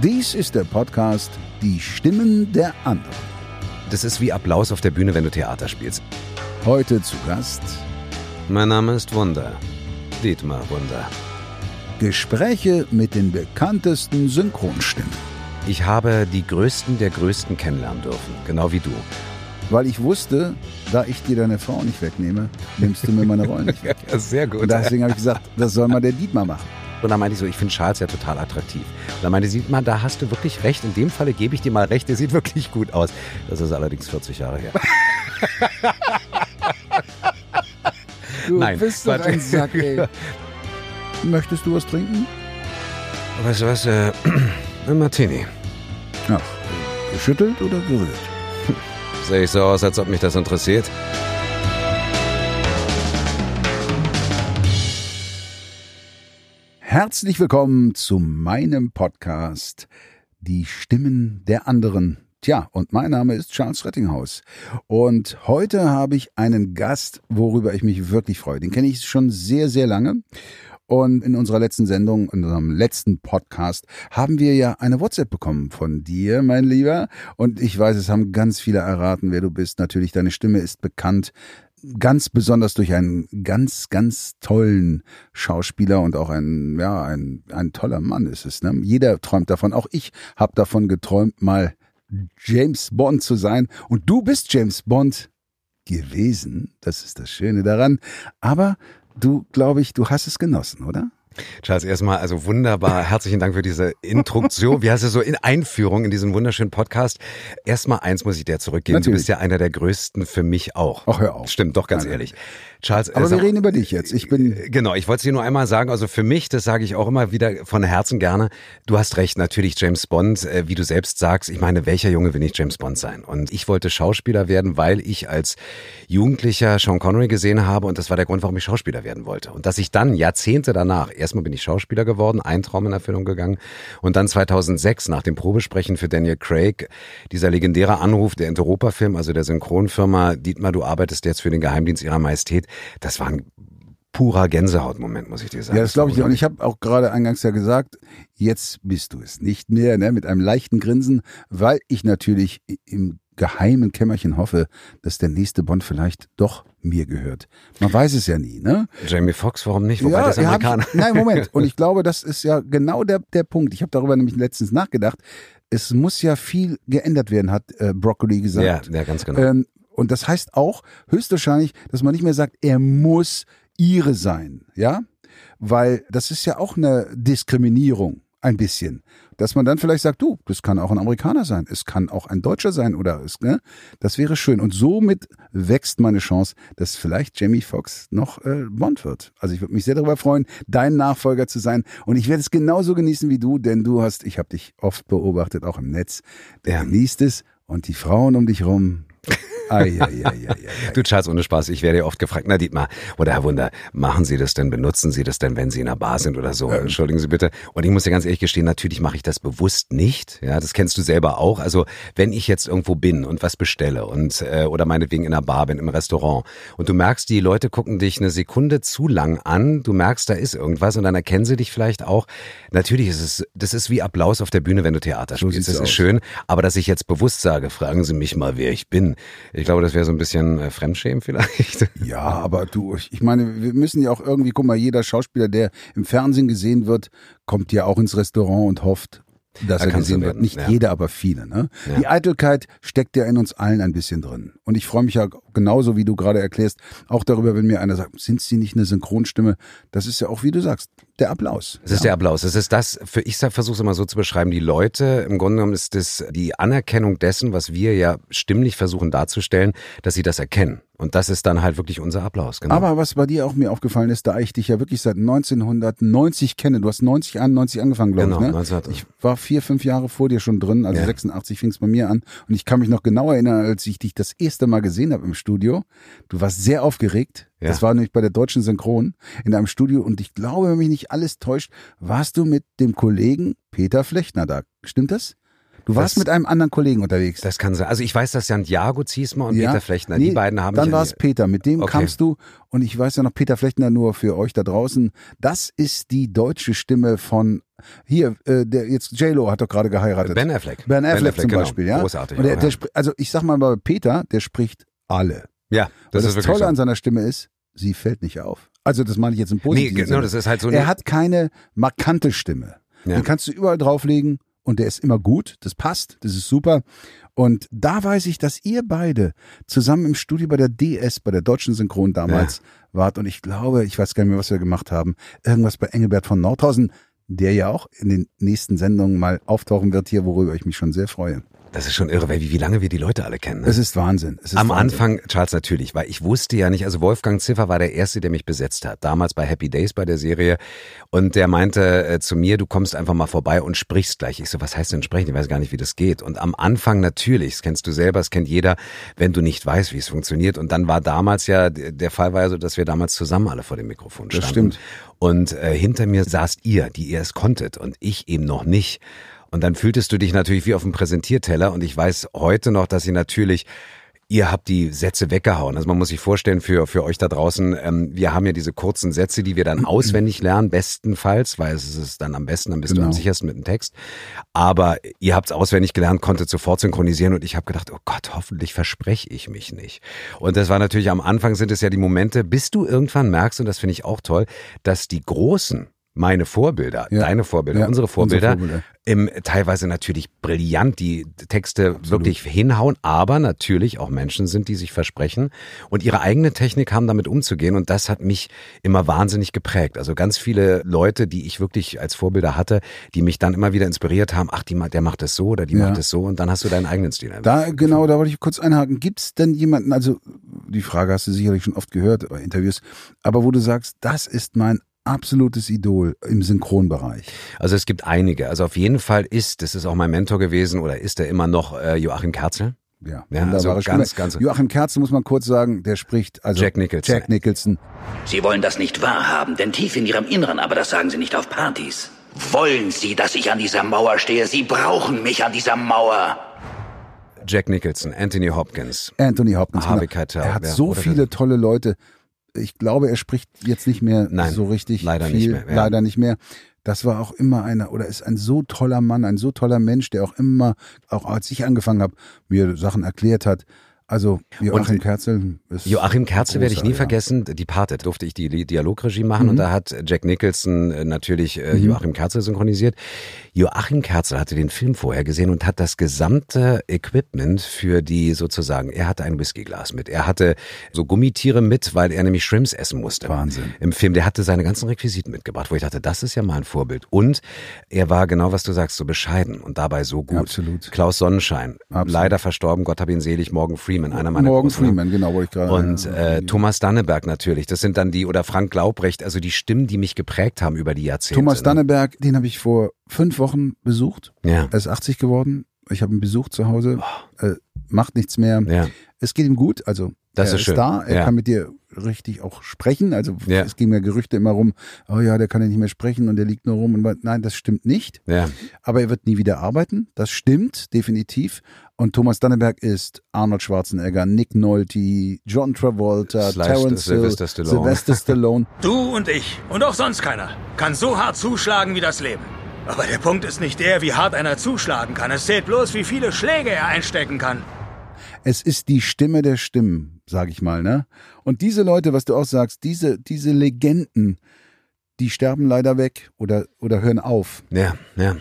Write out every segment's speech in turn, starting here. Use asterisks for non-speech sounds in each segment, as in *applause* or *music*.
Dies ist der Podcast Die Stimmen der anderen. Das ist wie Applaus auf der Bühne, wenn du Theater spielst. Heute zu Gast Mein Name ist Wunder. Dietmar Wunder. Gespräche mit den bekanntesten Synchronstimmen. Ich habe die Größten der Größten kennenlernen dürfen, genau wie du. Weil ich wusste, da ich dir deine Frau nicht wegnehme, nimmst du mir meine Rollen nicht weg. Ja, *laughs* sehr gut. Und deswegen habe ich gesagt, das soll mal der Dietmar machen. Und dann meinte ich so, ich finde Charles ja total attraktiv. Und dann meinte sie, man, da hast du wirklich recht. In dem Falle gebe ich dir mal recht, der sieht wirklich gut aus. Das ist allerdings 40 Jahre her. Du Nein, bist doch ein Sack, ey. Möchtest du was trinken? Weißt du was, äh, *clears throat* ein Martini. Ja. Geschüttelt oder gerührt? Sehe ich so aus, als ob mich das interessiert? Herzlich willkommen zu meinem Podcast Die Stimmen der anderen. Tja, und mein Name ist Charles Rettinghaus. Und heute habe ich einen Gast, worüber ich mich wirklich freue. Den kenne ich schon sehr, sehr lange. Und in unserer letzten Sendung, in unserem letzten Podcast, haben wir ja eine WhatsApp bekommen von dir, mein Lieber. Und ich weiß, es haben ganz viele erraten, wer du bist. Natürlich, deine Stimme ist bekannt ganz besonders durch einen ganz, ganz tollen Schauspieler und auch ein, ja, ein, ein toller Mann ist es. Ne? Jeder träumt davon. Auch ich habe davon geträumt, mal James Bond zu sein. Und du bist James Bond gewesen. Das ist das Schöne daran. Aber du, glaube ich, du hast es genossen, oder? Charles, erstmal, also wunderbar. Herzlichen Dank für diese Introduktion. Wie heißt es so in Einführung in diesen wunderschönen Podcast? Erstmal eins muss ich dir zurückgeben. Du Natürlich. bist ja einer der größten für mich auch. Ach, hör auf. Stimmt, doch ganz Nein, ehrlich. Charles, Aber äh, wir reden über dich jetzt. Ich bin, Genau, ich wollte es dir nur einmal sagen, also für mich, das sage ich auch immer wieder von Herzen gerne, du hast recht, natürlich James Bond, äh, wie du selbst sagst, ich meine, welcher Junge will nicht James Bond sein? Und ich wollte Schauspieler werden, weil ich als Jugendlicher Sean Connery gesehen habe und das war der Grund, warum ich Schauspieler werden wollte. Und dass ich dann Jahrzehnte danach, erstmal bin ich Schauspieler geworden, ein Traum in Erfüllung gegangen und dann 2006 nach dem Probesprechen für Daniel Craig, dieser legendäre Anruf der Interopa-Film, also der Synchronfirma, Dietmar, du arbeitest jetzt für den Geheimdienst ihrer Majestät, das war ein purer Gänsehautmoment, muss ich dir sagen. ja, das glaube ich dir. Und ich habe auch gerade eingangs ja gesagt, jetzt bist du es nicht mehr, ne, mit einem leichten Grinsen, weil ich natürlich im geheimen Kämmerchen hoffe, dass der nächste Bond vielleicht doch mir gehört. Man weiß es ja nie, ne? Jamie Foxx, warum nicht? Wobei das ja, hab Amerikaner. ich, *laughs* nein, Moment. *laughs* Und ich glaube, das ist ja genau der, der Punkt. Ich habe darüber nämlich letztens nachgedacht. Es muss ja viel geändert werden, hat äh, Broccoli gesagt. Ja, ja, ganz genau. Ähm, und das heißt auch höchstwahrscheinlich, dass man nicht mehr sagt, er muss ihre sein, ja? Weil das ist ja auch eine Diskriminierung, ein bisschen. Dass man dann vielleicht sagt, du, das kann auch ein Amerikaner sein, es kann auch ein Deutscher sein oder es, ne? Das wäre schön. Und somit wächst meine Chance, dass vielleicht Jamie Foxx noch äh, Bond wird. Also ich würde mich sehr darüber freuen, dein Nachfolger zu sein. Und ich werde es genauso genießen wie du, denn du hast, ich habe dich oft beobachtet, auch im Netz. Ja. genießt es und die Frauen um dich rum. *laughs* Ai, ai, ai. Du Charles, ohne Spaß, ich werde ja oft gefragt, na Dietmar, oder Herr Wunder, machen Sie das denn, benutzen Sie das denn, wenn Sie in einer Bar sind oder so? Entschuldigen Sie bitte. Und ich muss dir ganz ehrlich gestehen, natürlich mache ich das bewusst nicht. Ja, das kennst du selber auch. Also wenn ich jetzt irgendwo bin und was bestelle und äh, oder meinetwegen in einer Bar bin, im Restaurant und du merkst, die Leute gucken dich eine Sekunde zu lang an, du merkst, da ist irgendwas und dann erkennen sie dich vielleicht auch. Natürlich ist es, das ist wie Applaus auf der Bühne, wenn du Theater So spielst. Das ist aus. schön. Aber dass ich jetzt bewusst sage, fragen Sie mich mal, wer ich bin. Ich glaube, das wäre so ein bisschen äh, Fremdschämen vielleicht. *laughs* Ja, aber du, ich meine, wir müssen ja auch irgendwie, guck mal, jeder Schauspieler, der im Fernsehen gesehen wird, kommt ja auch ins Restaurant und hofft, dass Da er gesehen wird. Nicht ja. jeder, aber viele. Ne? Ja. Die Eitelkeit steckt ja in uns allen ein bisschen drin. Und ich freue mich ja genauso, wie du gerade erklärst, auch darüber, wenn mir einer sagt, sind Sie nicht eine Synchronstimme? Das ist ja auch, wie du sagst, der Applaus. Es ist der Applaus. Es ist das, für ich versuche es immer so zu beschreiben, die Leute, im Grunde genommen ist das die Anerkennung dessen, was wir ja stimmlich versuchen darzustellen, dass sie das erkennen. Und das ist dann halt wirklich unser Applaus. Genau. Aber was bei dir auch mir aufgefallen ist, da ich dich ja wirklich seit 1990 kenne, du hast 90 an, 90 angefangen, glaube Genau, ich. Ne? 19. Ich war vier, fünf Jahre vor dir schon drin, also Ja. 86 fing es bei mir an. Und ich kann mich noch genau erinnern, als ich dich das erste Mal gesehen habe im Studio. Du warst sehr aufgeregt. Ja. Das war nämlich bei der deutschen Synchron in einem Studio. Und ich glaube, wenn mich nicht alles täuscht, warst du mit dem Kollegen Peter Flechner da. Stimmt das? Du warst Das- mit einem anderen Kollegen unterwegs. Das kann sein. Also ich weiß, dass Santiago Ziesmer und Ja? Peter Flechtner, Nee, die beiden haben Dann war es Peter, mit dem Okay. kamst du und ich weiß ja noch, Peter Flechtner nur für euch da draußen. Das ist die deutsche Stimme von hier, äh, der jetzt J-Lo hat doch gerade geheiratet. Ben Affleck. Ben Affleck, zum genau. Beispiel, ja. Großartig. Und der, der, also ich sag mal bei Peter, der spricht alle. Ja, Das, das, das Tolle an so. seiner Stimme ist, sie fällt nicht auf. Also das meine ich jetzt im Nee, positiven genau, Sinne. das ist halt so Er hat keine markante Stimme. Ja. Den kannst du überall drauflegen und der ist immer gut. Das passt, das ist super. Und da weiß ich, dass ihr beide zusammen im Studio bei der DS, bei der deutschen Synchron damals wart. Und ich glaube, ich weiß gar nicht mehr, was wir gemacht haben. Irgendwas bei Engelbert von Nordhausen, der ja auch in den nächsten Sendungen mal auftauchen wird hier, worüber ich mich schon sehr freue. Das ist schon irre, weil wie, wie lange wir die Leute alle kennen. Ne? Es ist Wahnsinn. Es ist Am Wahnsinn. Anfang, Charles, natürlich, weil ich wusste ja nicht, also Wolfgang Ziffer war der Erste, der mich besetzt hat, damals bei Happy Days bei der Serie. Und der meinte äh, zu mir, du kommst einfach mal vorbei und sprichst gleich. Ich so, was heißt denn sprechen? Ich weiß gar nicht, wie das geht. Und am Anfang natürlich, das kennst du selber, das kennt jeder, wenn du nicht weißt, wie es funktioniert. Und dann war damals ja, der Fall war ja so, dass wir damals zusammen alle vor dem Mikrofon Das standen. stimmt. Und äh, hinter mir saßt ihr, die ihr es konntet und ich eben noch nicht. Und dann fühltest du dich natürlich wie auf dem Präsentierteller und ich weiß heute noch, dass ihr natürlich Ihr habt die Sätze weggehauen. Also man muss sich vorstellen, für, für euch da draußen, ähm, wir haben ja diese kurzen Sätze, die wir dann *clears throat* auswendig lernen, bestenfalls, weil es ist dann am besten, dann bist du Genau. am sichersten mit dem Text. Aber ihr habt es auswendig gelernt, konntet sofort synchronisieren und ich habe gedacht, oh Gott, hoffentlich verspreche ich mich nicht. Und das war natürlich am Anfang sind es ja die Momente, bis du irgendwann merkst, und das finde ich auch toll, dass die Großen, meine Vorbilder, Ja. deine Vorbilder, Ja, unsere Vorbilder, unsere Vorbilder. im, teilweise natürlich brillant die Texte wirklich hinhauen, aber natürlich auch Menschen sind, die sich versprechen und ihre eigene Technik haben, damit umzugehen. Und das hat mich immer wahnsinnig geprägt. Also ganz viele Leute, die ich wirklich als Vorbilder hatte, die mich dann immer wieder inspiriert haben, ach, die, der macht das so oder die Ja. macht das so und dann hast du deinen eigenen Stil. Da, genau, da wollte ich kurz einhaken. Gibt es denn jemanden, also die Frage hast du sicherlich schon oft gehört bei Interviews, aber wo du sagst, das ist mein absolutes Idol im Synchronbereich. Also es gibt einige. Also auf jeden Fall ist, das ist auch mein Mentor gewesen oder ist er immer noch äh, Joachim Kerzel. Ja, Ja, also Stimme. ganz, ganz- Joachim Kerzel muss man kurz sagen, der spricht, also Jack Nicholson. Jack Nicholson. Sie wollen das nicht wahrhaben, denn tief in Ihrem Inneren, aber das sagen Sie nicht auf Partys. Wollen Sie, dass ich an dieser Mauer stehe? Sie brauchen mich an dieser Mauer. Jack Nicholson, Anthony Hopkins. Anthony Hopkins. Harvey genau. Keitel, er hat ja, so viele tolle Leute. Ich glaube, er spricht jetzt nicht mehr Nein, so richtig leider viel. nicht mehr, ja. Leider nicht mehr. Das war auch immer einer oder ist ein so toller Mann, ein so toller Mensch, der auch immer, auch als ich angefangen habe, mir Sachen erklärt hat. Also Joachim Und Kerzel ist Joachim Kerzel werde ich nie ja. vergessen. Die Pate durfte ich die Dialogregie machen und da hat Jack Nicholson äh, natürlich äh, Joachim Kerzel synchronisiert. Joachim Kerzel hatte den Film vorher gesehen und hat das gesamte Equipment für die sozusagen, er hatte ein Whiskyglas mit. Er hatte so Gummitiere mit, weil er nämlich Shrimps essen musste. Wahnsinn. Im Film, der hatte seine ganzen Requisiten mitgebracht, wo ich dachte, das ist ja mal ein Vorbild. Und er war genau, was du sagst, so bescheiden und dabei so gut. Absolut. Klaus Sonnenschein, Absolut. leider verstorben, Gott hab ihn selig, Morgan Freeman, einer meiner Morgan großen- Freeman, genau, wollte ich gerade. und äh, Thomas Danneberg natürlich. Das sind dann die, oder Frank Laubrecht, also die Stimmen, die mich geprägt haben über die Jahrzehnte. Thomas ne? Danneberg, den habe ich vor fünf Wochen besucht. Ja, Er ist 80 geworden. Ich habe ihn besucht zu Hause. Äh, macht nichts mehr. ja. Es geht ihm gut, also Das er ist schön. da, er Ja. kann mit dir richtig auch sprechen. Also Ja. es gingen ja Gerüchte immer rum, oh ja, der kann ja nicht mehr sprechen und der liegt nur rum. Und nein, das stimmt nicht. Ja, Aber er wird nie wieder arbeiten. Das stimmt, definitiv. Und Thomas Danneberg ist Arnold Schwarzenegger, Nick Nolte, John Travolta, Slash Terence Hill, Sylvester Stallone. Sylvester Stallone. *laughs* Du und ich und auch sonst keiner kann so hart zuschlagen wie das Leben. Aber der Punkt ist nicht der, wie hart einer zuschlagen kann. Es zählt bloß, wie viele Schläge er einstecken kann. Es ist die Stimme der Stimmen, sag ich mal, ne? Und diese Leute, was du auch sagst, diese, diese Legenden, die sterben leider weg oder, oder hören auf. ja, ja.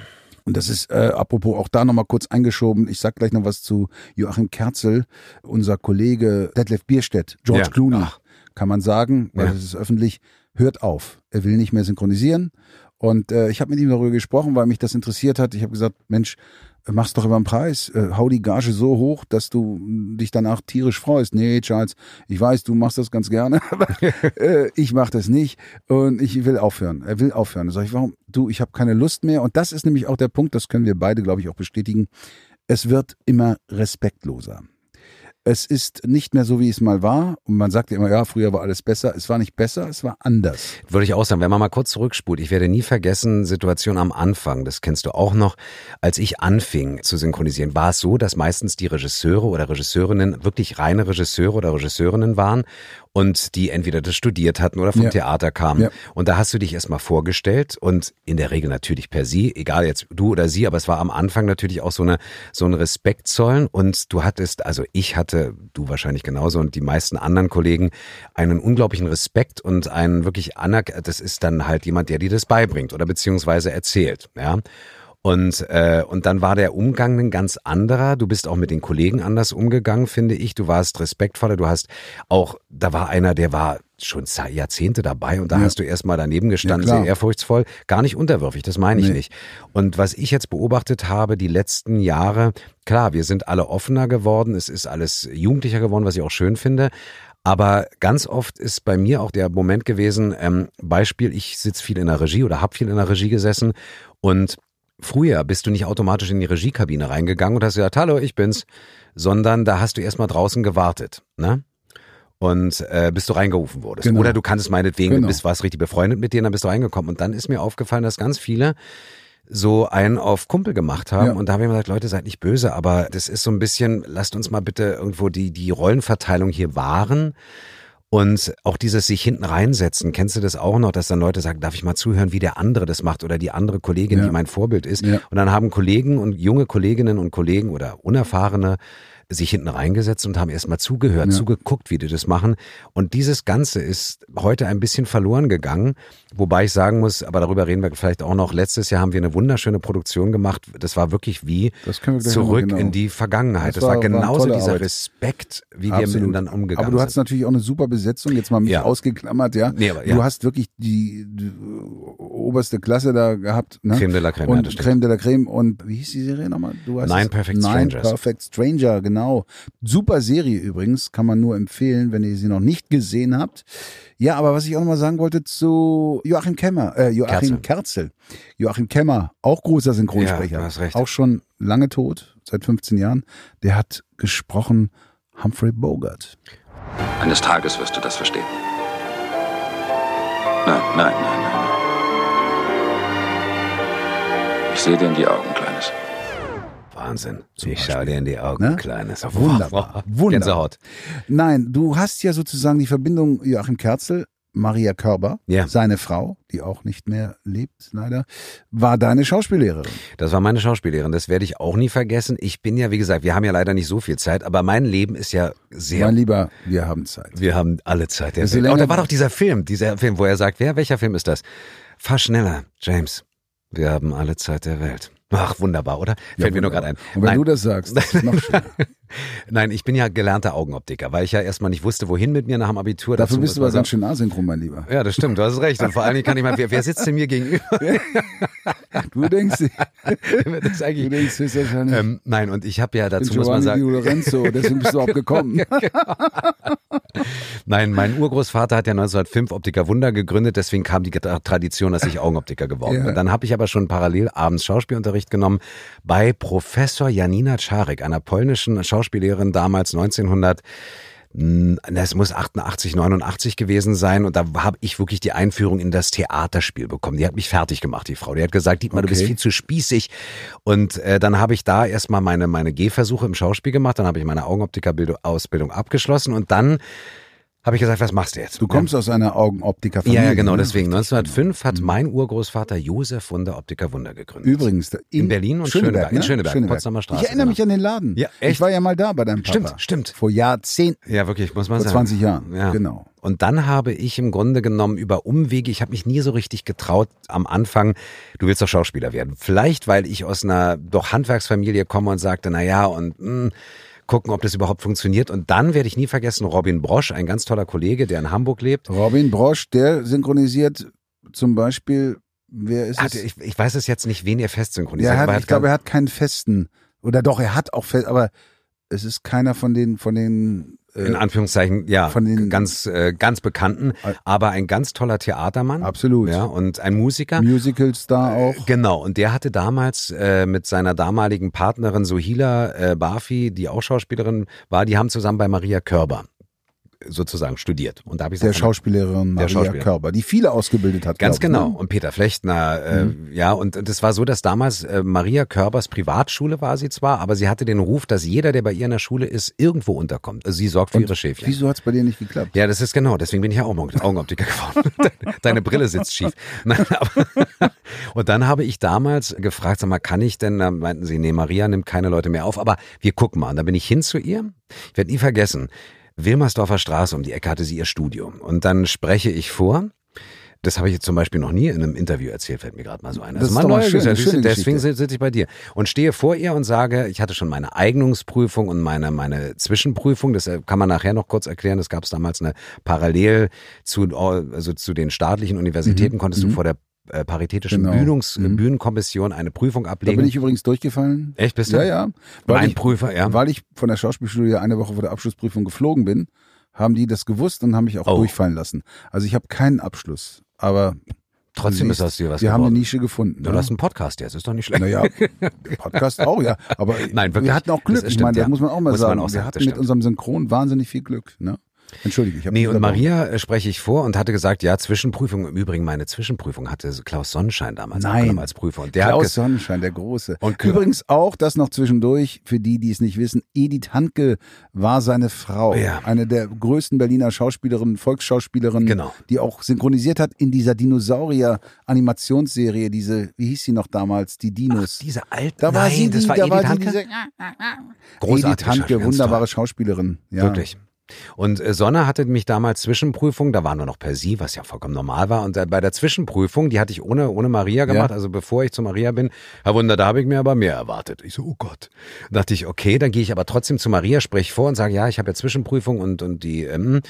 Und das ist, äh, apropos auch da nochmal kurz eingeschoben, ich sag gleich noch was zu Joachim Kerzel, unser Kollege Detlef Bierstedt, George Ja. Clooney, Ach. kann man sagen, weil Ja. das ist öffentlich, hört auf. Er will nicht mehr synchronisieren. Und äh, ich habe mit ihm darüber gesprochen, weil mich das interessiert hat. Ich habe gesagt, Mensch, mach's doch über den Preis. Äh, hau die Gage so hoch, dass du dich danach tierisch freust. Nee, Charles, ich weiß, du machst das ganz gerne, *laughs* aber äh, ich mach das nicht und ich will aufhören. Er will aufhören. Sag ich, warum? Du, ich habe keine Lust mehr. Und das ist nämlich auch der Punkt, das können wir beide, glaube ich, auch bestätigen. Es wird immer respektloser. Es ist nicht mehr so, wie es mal war. Und man sagt ja immer, ja, früher war alles besser. Es war nicht besser, es war anders. Würde ich auch sagen, wenn man mal kurz zurückspult. Ich werde nie vergessen, Situation am Anfang, das kennst du auch noch, als ich anfing zu synchronisieren, war es so, dass meistens die Regisseure oder Regisseurinnen wirklich reine Regisseure oder Regisseurinnen waren und die entweder das studiert hatten oder vom Ja. Theater kamen. Ja. Und da hast du dich erstmal vorgestellt und in der Regel natürlich per sie, egal jetzt du oder sie, aber es war am Anfang natürlich auch so eine so ein Respekt zollen und du hattest, also ich hatte, du wahrscheinlich genauso und die meisten anderen Kollegen einen unglaublichen Respekt und einen wirklich anerk das ist dann halt jemand, der dir das beibringt oder beziehungsweise erzählt, ja. Und, äh, und dann war der Umgang ein ganz anderer. Du bist auch mit den Kollegen anders umgegangen, finde ich. Du warst respektvoller. Du hast auch, da war einer, der war schon Jahrzehnte dabei und da Ja. hast du erstmal daneben gestanden, Ja, sehr ehrfurchtsvoll, gar nicht unterwürfig, das meine ich Nee. nicht. Und was ich jetzt beobachtet habe, die letzten Jahre, klar, wir sind alle offener geworden, es ist alles jugendlicher geworden, was ich auch schön finde. Aber ganz oft ist bei mir auch der Moment gewesen, ähm, Beispiel, ich sitze viel in der Regie oder habe viel in der Regie gesessen und früher bist du nicht automatisch in die Regiekabine reingegangen und hast gesagt, hallo, ich bin's, sondern da hast du erstmal draußen gewartet, ne? Und äh, bis du reingerufen wurdest. Genau. Oder du kannst meinetwegen, Genau. du bist warst richtig befreundet mit denen, dann bist du reingekommen. Und dann ist mir aufgefallen, dass ganz viele so einen auf Kumpel gemacht haben. Ja. Und da habe ich mir gesagt, Leute, seid nicht böse, aber das ist so ein bisschen, lasst uns mal bitte irgendwo die, die Rollenverteilung hier wahren. Und auch dieses sich hinten reinsetzen, kennst du das auch noch, dass dann Leute sagen, darf ich mal zuhören, wie der andere das macht oder die andere Kollegin, Ja. die mein Vorbild ist. Ja. Und dann haben Kollegen und junge Kolleginnen und Kollegen oder Unerfahrene sich hinten reingesetzt und haben erstmal zugehört, Ja. zugeguckt, wie die das machen. Und dieses Ganze ist heute ein bisschen verloren gegangen. Wobei ich sagen muss, aber darüber reden wir vielleicht auch noch, letztes Jahr haben wir eine wunderschöne Produktion gemacht. Das war wirklich wie wir zurück genau. in die Vergangenheit. Das Das, war, war- genauso dieser Arbeit. Respekt, wie wir Absolut. miteinander umgegangen Aber du hast sind. natürlich auch eine super Besetzung, jetzt mal mich Ja. ausgeklammert, ja. Nee, aber ja. Du hast wirklich die, die oberste Klasse da gehabt. Ne? Creme de la Creme, ja, und stimmt. Creme de la Creme und wie hieß die Serie nochmal? Du hast Nine Perfect Nine Strangers. Perfect Stranger, genau. Super Serie übrigens, kann man nur empfehlen, wenn ihr sie noch nicht gesehen habt. Ja, aber was ich auch nochmal sagen wollte zu Joachim Kemmer, äh, Joachim Kerzel. Joachim Kemmer, auch großer Synchronsprecher. Ja, hast recht. Auch schon lange tot, seit 15 Jahren. Der hat gesprochen Humphrey Bogart. Eines Tages wirst du das verstehen. Nein, nein, nein, nein. nein. Ich sehe dir in die Augen, Kleines. Wahnsinn. Ich schau dir in die Augen, Ne? Kleines. Wunderbar, wunderbar. Gänsehaut. Nein, du hast ja sozusagen die Verbindung Joachim Kerzel, Maria Körber, Ja. seine Frau, die auch nicht mehr lebt, leider, war deine Schauspiellehrerin. Das war meine Schauspiellehrerin. Das werde ich auch nie vergessen. Ich bin ja, wie gesagt, wir haben ja leider nicht so viel Zeit, aber mein Leben ist ja sehr Mein Lieber, wir haben Zeit. Wir haben alle Zeit der Desto Welt. Oh, da war doch dieser Film, dieser Film, wo er sagt, wer, welcher Film ist das? Fahr schneller, James. Wir haben alle Zeit der Welt. Ach, wunderbar, oder? Fällt mir nur gerade ein. Und wenn Nein. du das sagst, das ist noch *laughs* schöner. Nein, ich bin ja gelernter Augenoptiker, weil ich ja erstmal nicht wusste, wohin mit mir nach dem Abitur. Dafür Dazu bist du aber man ganz schön asynchron, mein Lieber. sagen- Ja, das stimmt, du hast recht. Und vor allen Dingen kann ich mal, wer, wer sitzt denn mir gegenüber? *laughs* Du denkst, das ist du eigentlich, denkst höchstwahrscheinlich, ähm, nein, und ich habe ja dazu muss man Giovanni Di sagen, Lorenzo, deswegen bist du auch gekommen. *laughs* nein, mein Urgroßvater hat ja 1905 Optiker Wunder gegründet, deswegen kam die Tradition, dass ich Augenoptiker geworden Ja. bin. Dann habe ich aber schon parallel abends Schauspielunterricht genommen bei Professor Janina Czarek, einer polnischen Schauspiellehrerin damals 1900 mh, das muss 88, 89 gewesen sein und da habe ich wirklich die Einführung in das Theaterspiel bekommen. Die hat mich fertig gemacht, die Frau. Die hat gesagt, Dietmar, du bist Okay. viel zu spießig. Und äh, dann habe ich da erstmal meine, meine Gehversuche im Schauspiel gemacht, dann habe ich meine Augenoptiker-Ausbildung abgeschlossen und dann habe ich gesagt, was machst du jetzt? Du kommst aus einer Augenoptikerfamilie. ja, ja, genau, ne? deswegen. 1905 hat mein Urgroßvater Josef Wunder Optiker Wunder gegründet. Übrigens, In Berlin und Schöneberg, in Schöneberg, Potsdamer Straße, Ich erinnere mich genau. an den Laden. Ja, Ich echt? war ja mal da bei deinem Papa. Stimmt, stimmt. Vor Jahrzehnten. Ja, wirklich, muss man Vor sagen. 20 Jahren, Ja. genau. Und dann habe ich im Grunde genommen über Umwege, ich habe mich nie so richtig getraut am Anfang, du willst doch Schauspieler werden. Vielleicht, weil ich aus einer doch Handwerksfamilie komme und sagte, na ja, und mh, gucken, ob das überhaupt funktioniert. Und dann werde ich nie vergessen, Robin Brosch, ein ganz toller Kollege, der in Hamburg lebt. Robin Brosch, der synchronisiert zum Beispiel, wer ist Hat, es? ich, ich weiß es jetzt nicht, wen er fest synchronisiert. Ja, aber hat, ich glaube, er hat keinen festen, oder doch, er hat auch fest, aber es ist keiner von den, von den in Anführungszeichen, ja, von den- ganz, äh, ganz bekannten, aber ein ganz toller Theatermann. Absolut. Ja, und ein Musiker. Musical-Star auch. Genau, und der hatte damals äh, mit seiner damaligen Partnerin Sohila äh, Barfi, die auch Schauspielerin war, die haben zusammen bei Maria Körber sozusagen studiert. Und da habe ich Der Schauspielerin Maria Schauspieler. Körber, die viele ausgebildet hat. Ganz glaub ich, genau. Ne? Und Peter Flechtner, äh, ja, und und es war so, dass damals äh, Maria Körbers Privatschule war sie zwar, aber sie hatte den Ruf, dass jeder, der bei ihr in der Schule ist, irgendwo unterkommt. Also sie sorgt für ihre Schäfchen. Wieso hat's bei dir nicht geklappt? Ja, das ist genau. Deswegen bin ich ja Augenoptiker geworden. *laughs* Deine, deine Brille sitzt schief. Nein, aber, *laughs* und dann habe ich damals gefragt, sag mal, kann ich denn? Da meinten sie, nee, Maria nimmt keine Leute mehr auf, aber wir gucken mal. Und dann bin ich hin zu ihr. Ich werde nie vergessen. Wilmersdorfer Straße, um die Ecke hatte sie ihr Studio. Und dann spreche ich vor. Das habe ich jetzt zum Beispiel noch nie in einem Interview erzählt, fällt mir gerade mal so ein. Das ist mal doch mal neu schön, schöne Deswegen sitze ich bei dir und stehe vor ihr und sage, ich hatte schon meine Eignungsprüfung und meine, meine Zwischenprüfung. Das äh, kann man nachher noch kurz erklären. Das gab es damals eine parallel zu, also zu den staatlichen Universitäten konntest du vor der äh, paritätischen. Genau. Bühnungs Mhm. Bühnenkommission eine Prüfung Da ablegen. bin ich übrigens durchgefallen. Echt, bist du? Ja, ja. Weil Mein ich, Prüfer, ja. Weil ich von der Schauspielschule ja eine Woche vor der Abschlussprüfung geflogen bin, haben die das gewusst und haben mich auch Oh. durchfallen lassen. Also ich habe keinen Abschluss, aber Trotzdem ist aus dir was wir haben eine. Nische gefunden. Du ne? hast einen Podcast jetzt, ist doch nicht schlecht. Naja, *laughs* Podcast auch, ja. Aber Nein, wirklich. wir hatten auch Glück. Das ich stimmt, meine, das ja. muss man auch mal Muss sagen. auch wir sagen, hatten das mit stimmt. unserem Synchron wahnsinnig viel Glück. Ne? Entschuldige, ich habe Nee, und Maria äh, spreche ich vor und hatte gesagt, ja, Zwischenprüfung. Im Übrigen, meine Zwischenprüfung hatte Klaus Sonnenschein damals Nein. als Prüfer. Und der Klaus Sonnenschein, der Große. Und Übrigens auch, das noch zwischendurch, für die, die es nicht wissen, Edith Handke war seine Frau. Ja. Eine der größten Berliner Schauspielerinnen, Volksschauspielerinnen, Genau. die auch synchronisiert hat in dieser Dinosaurier-Animationsserie, diese, wie hieß sie noch damals, die Dinos. diese alten. da war Nein, sie, das die, war da Edith war Handke? diese Großartige Edith Handke, wunderbare toll. Schauspielerin. Ja. Wirklich. Und äh, Sonne hatte mich damals Zwischenprüfung, da waren wir noch per Sie, was ja vollkommen normal war. Und äh, bei der Zwischenprüfung, die hatte ich ohne, ohne Maria gemacht, Ja. also bevor ich zu Maria bin, Herr Wunder, da habe ich mir aber mehr erwartet. Ich so, oh Gott. Da dachte ich, okay, dann gehe ich aber trotzdem zu Maria, spreche vor und sage, ja, ich habe ja Zwischenprüfung und, und die, ähm,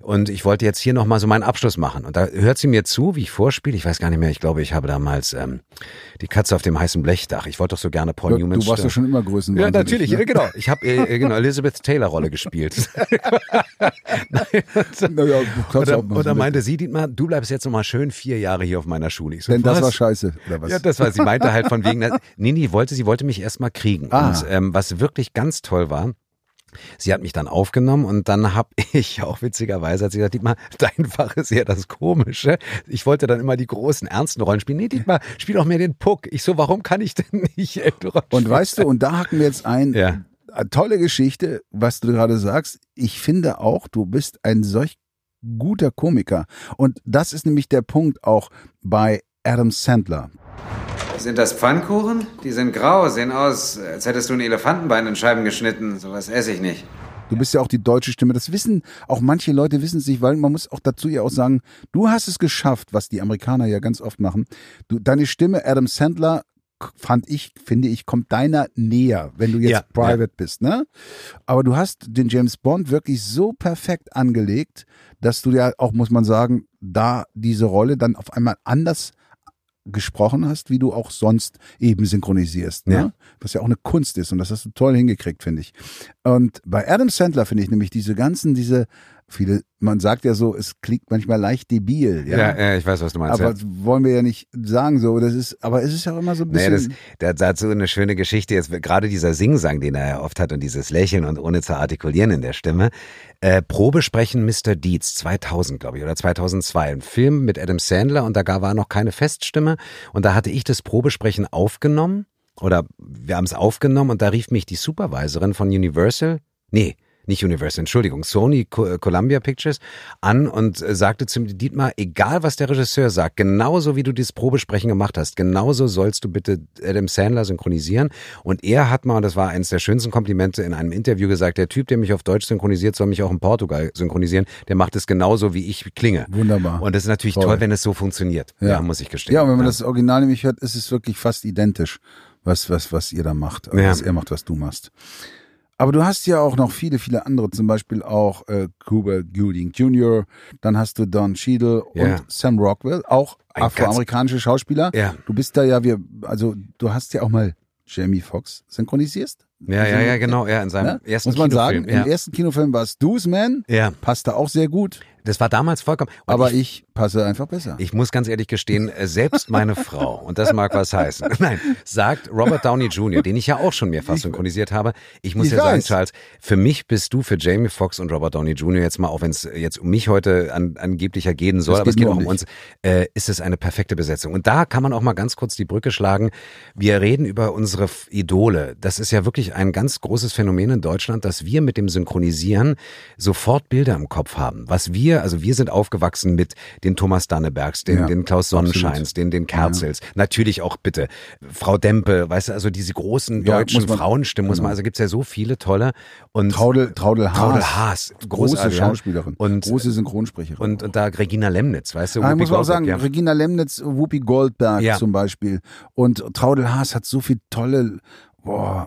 und ich wollte jetzt hier nochmal so meinen Abschluss machen. Und da hört sie mir zu, wie ich vorspiele. Ich weiß gar nicht mehr, ich glaube, ich habe damals ähm, die Katze auf dem heißen Blechdach. Ich wollte doch so gerne Paul Du, Newman du warst ja schon immer größenwahnsinnig. ja, natürlich, Ne? ja, genau. Ich habe äh, genau Elizabeth Taylor Rolle gespielt. *laughs* Naja, Oder, oder meinte sie, Dietmar, du bleibst jetzt noch mal schön vier Jahre hier auf meiner Schule. Ich so, Denn das was? war scheiße, oder was? Ja, das war, sie meinte halt von wegen, *laughs* nee, nee, wollte, sie wollte mich erst mal kriegen. Ah. Und ähm, was wirklich ganz toll war, Sie hat mich dann aufgenommen und dann habe *laughs* ich auch witzigerweise, hat sie gesagt, Dietmar, dein Fach ist ja das Komische. Ich wollte dann immer die großen, ernsten Rollen spielen. Nee, Dietmar, spiel doch mehr den Puck. Ich so, warum kann ich denn nicht ältere Und weißt du, und da hacken wir jetzt ein, Ja. Eine tolle Geschichte, was du gerade sagst. Ich finde auch, du bist ein solch guter Komiker. Und das ist nämlich der Punkt auch bei Adam Sandler. Sind das Pfannkuchen? Die sind grau, sehen aus, als hättest du ein Elefantenbein in Scheiben geschnitten. Sowas esse ich nicht. Du bist ja auch die deutsche Stimme. Das wissen auch manche Leute wissen es nicht, weil man muss auch dazu ja auch sagen, du hast es geschafft, was die Amerikaner ja ganz oft machen. Du, deine Stimme, Adam Sandler, fand ich, finde ich, kommt deiner näher, wenn du jetzt Ja, private bist, ne? Aber du hast den James Bond wirklich so perfekt angelegt, dass du ja auch, muss man sagen, da diese Rolle dann auf einmal anders gesprochen hast, wie du auch sonst eben synchronisierst, ne? Ja. Was ja auch eine Kunst ist und das hast du toll hingekriegt, finde ich. Und bei Adam Sandler finde ich nämlich diese ganzen, diese, viele, man sagt ja so, es klingt manchmal leicht debil, ja. Ja, ja, ich weiß, was du meinst. aber ja. wollen wir ja nicht sagen so, das ist, aber es ist ja auch immer so ein Nee, bisschen. das, der hat so eine schöne Geschichte jetzt, gerade dieser Singsang, den er ja oft hat und dieses Lächeln und ohne zu artikulieren in der Stimme. Äh, Probesprechen Mr. Deeds 2000, glaube ich, oder 2002. Ein Film mit Adam Sandler und da war noch keine Feststimme und da hatte ich das Probesprechen aufgenommen oder wir haben es aufgenommen und da rief mich die Supervisorin von Universal, nee, nicht Universal, Entschuldigung, Sony Co Columbia Pictures an und äh, sagte zu Dietmar, egal was der Regisseur sagt, genauso wie du dieses Probesprechen gemacht hast, genauso sollst du bitte Adam Sandler synchronisieren. Und er hat mal, und das war eines der schönsten Komplimente, in einem Interview gesagt, der Typ, der mich auf Deutsch synchronisiert, soll mich auch in Portugal synchronisieren. Der macht es genauso, wie ich klinge. Wunderbar. Und das ist natürlich Toll. toll, wenn es so funktioniert. Ja, muss ich gestehen. Ja, und wenn man das Original nämlich hört, ist es wirklich fast identisch, was, was, was ihr da macht, also Ja. was er macht, was du machst. Aber du hast ja auch noch viele, viele andere, zum Beispiel auch äh, Cuba Gooding Jr., dann hast du Don Cheadle Ja. und Sam Rockwell, auch Ein afroamerikanische Schauspieler. Ja. Du bist da ja, wir, also du hast ja auch mal Jamie Foxx synchronisierst? Ja, ja, ja, genau, ja, in seinem Ne? ersten Muss man sagen, Kinofilm, ja. im ersten Kinofilm war es Dues Man, Ja. passte auch sehr gut, Das war damals vollkommen. aber ich, ich, passe einfach besser. ich muss ganz ehrlich gestehen, äh, selbst meine Frau, und das mag was heißen, *laughs* nein, sagt Robert Downey Jr., den ich ja auch schon mehrfach synchronisiert habe. Ich muss Ich ja sagen, weiß. Charles, für mich bist du für Jamie Foxx und Robert Downey Jr. jetzt mal, auch wenn es jetzt um mich heute an, angeblicher gehen soll, aber es geht auch um um uns, äh, ist es eine perfekte Besetzung. Und da kann man auch mal ganz kurz die Brücke schlagen. Wir reden über unsere Idole. Das ist ja wirklich ein ganz großes Phänomen in Deutschland, dass wir mit dem Synchronisieren sofort Bilder im Kopf haben. Was wir, also wir sind aufgewachsen mit den Thomas Dannebergs, den, Ja, den Klaus Sonnenscheins, absolut. den, den Kerzels. Natürlich auch bitte Frau Dempe, weißt du, also diese großen Ja, deutschen muss man- Frauenstimmen muss man, genau. also gibt's ja so viele tolle. Und Traudel, Traudel Haas. Traudel Haas, große ja. Schauspielerin, Und- große Synchronsprecherin. und, und da Regina Lemnitz, weißt du, Ah, Whoopi muss man auch sagen, ja. Regina Lemnitz, Whoopi Goldberg Ja. zum Beispiel. Und Traudel Haas hat so viel tolle, boah,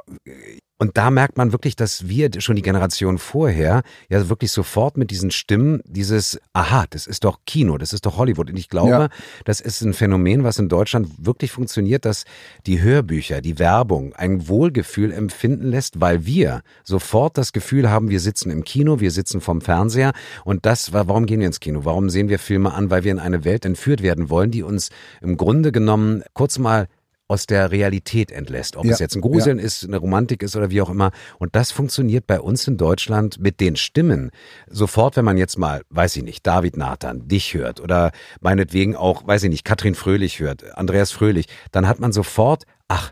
Und da merkt man wirklich, dass wir schon die Generation vorher ja wirklich sofort mit diesen Stimmen dieses, aha, das ist doch Kino, das ist doch Hollywood. Und ich glaube, Ja. das ist ein Phänomen, was in Deutschland wirklich funktioniert, dass die Hörbücher, die Werbung ein Wohlgefühl empfinden lässt, weil wir sofort das Gefühl haben, wir sitzen im Kino, wir sitzen vom Fernseher. Und das, war- warum gehen wir ins Kino? Warum sehen wir Filme an? Weil wir in eine Welt entführt werden wollen, die uns im Grunde genommen kurz mal aus der Realität entlässt. Ob Ja, es jetzt ein Gruseln ist, eine Romantik ist oder wie auch immer. Und das funktioniert bei uns in Deutschland mit den Stimmen. Sofort, wenn man jetzt mal, weiß ich nicht, David Nathan, dich hört oder meinetwegen auch, weiß ich nicht, Katrin Fröhlich hört, Andreas Fröhlich, dann hat man sofort, ach,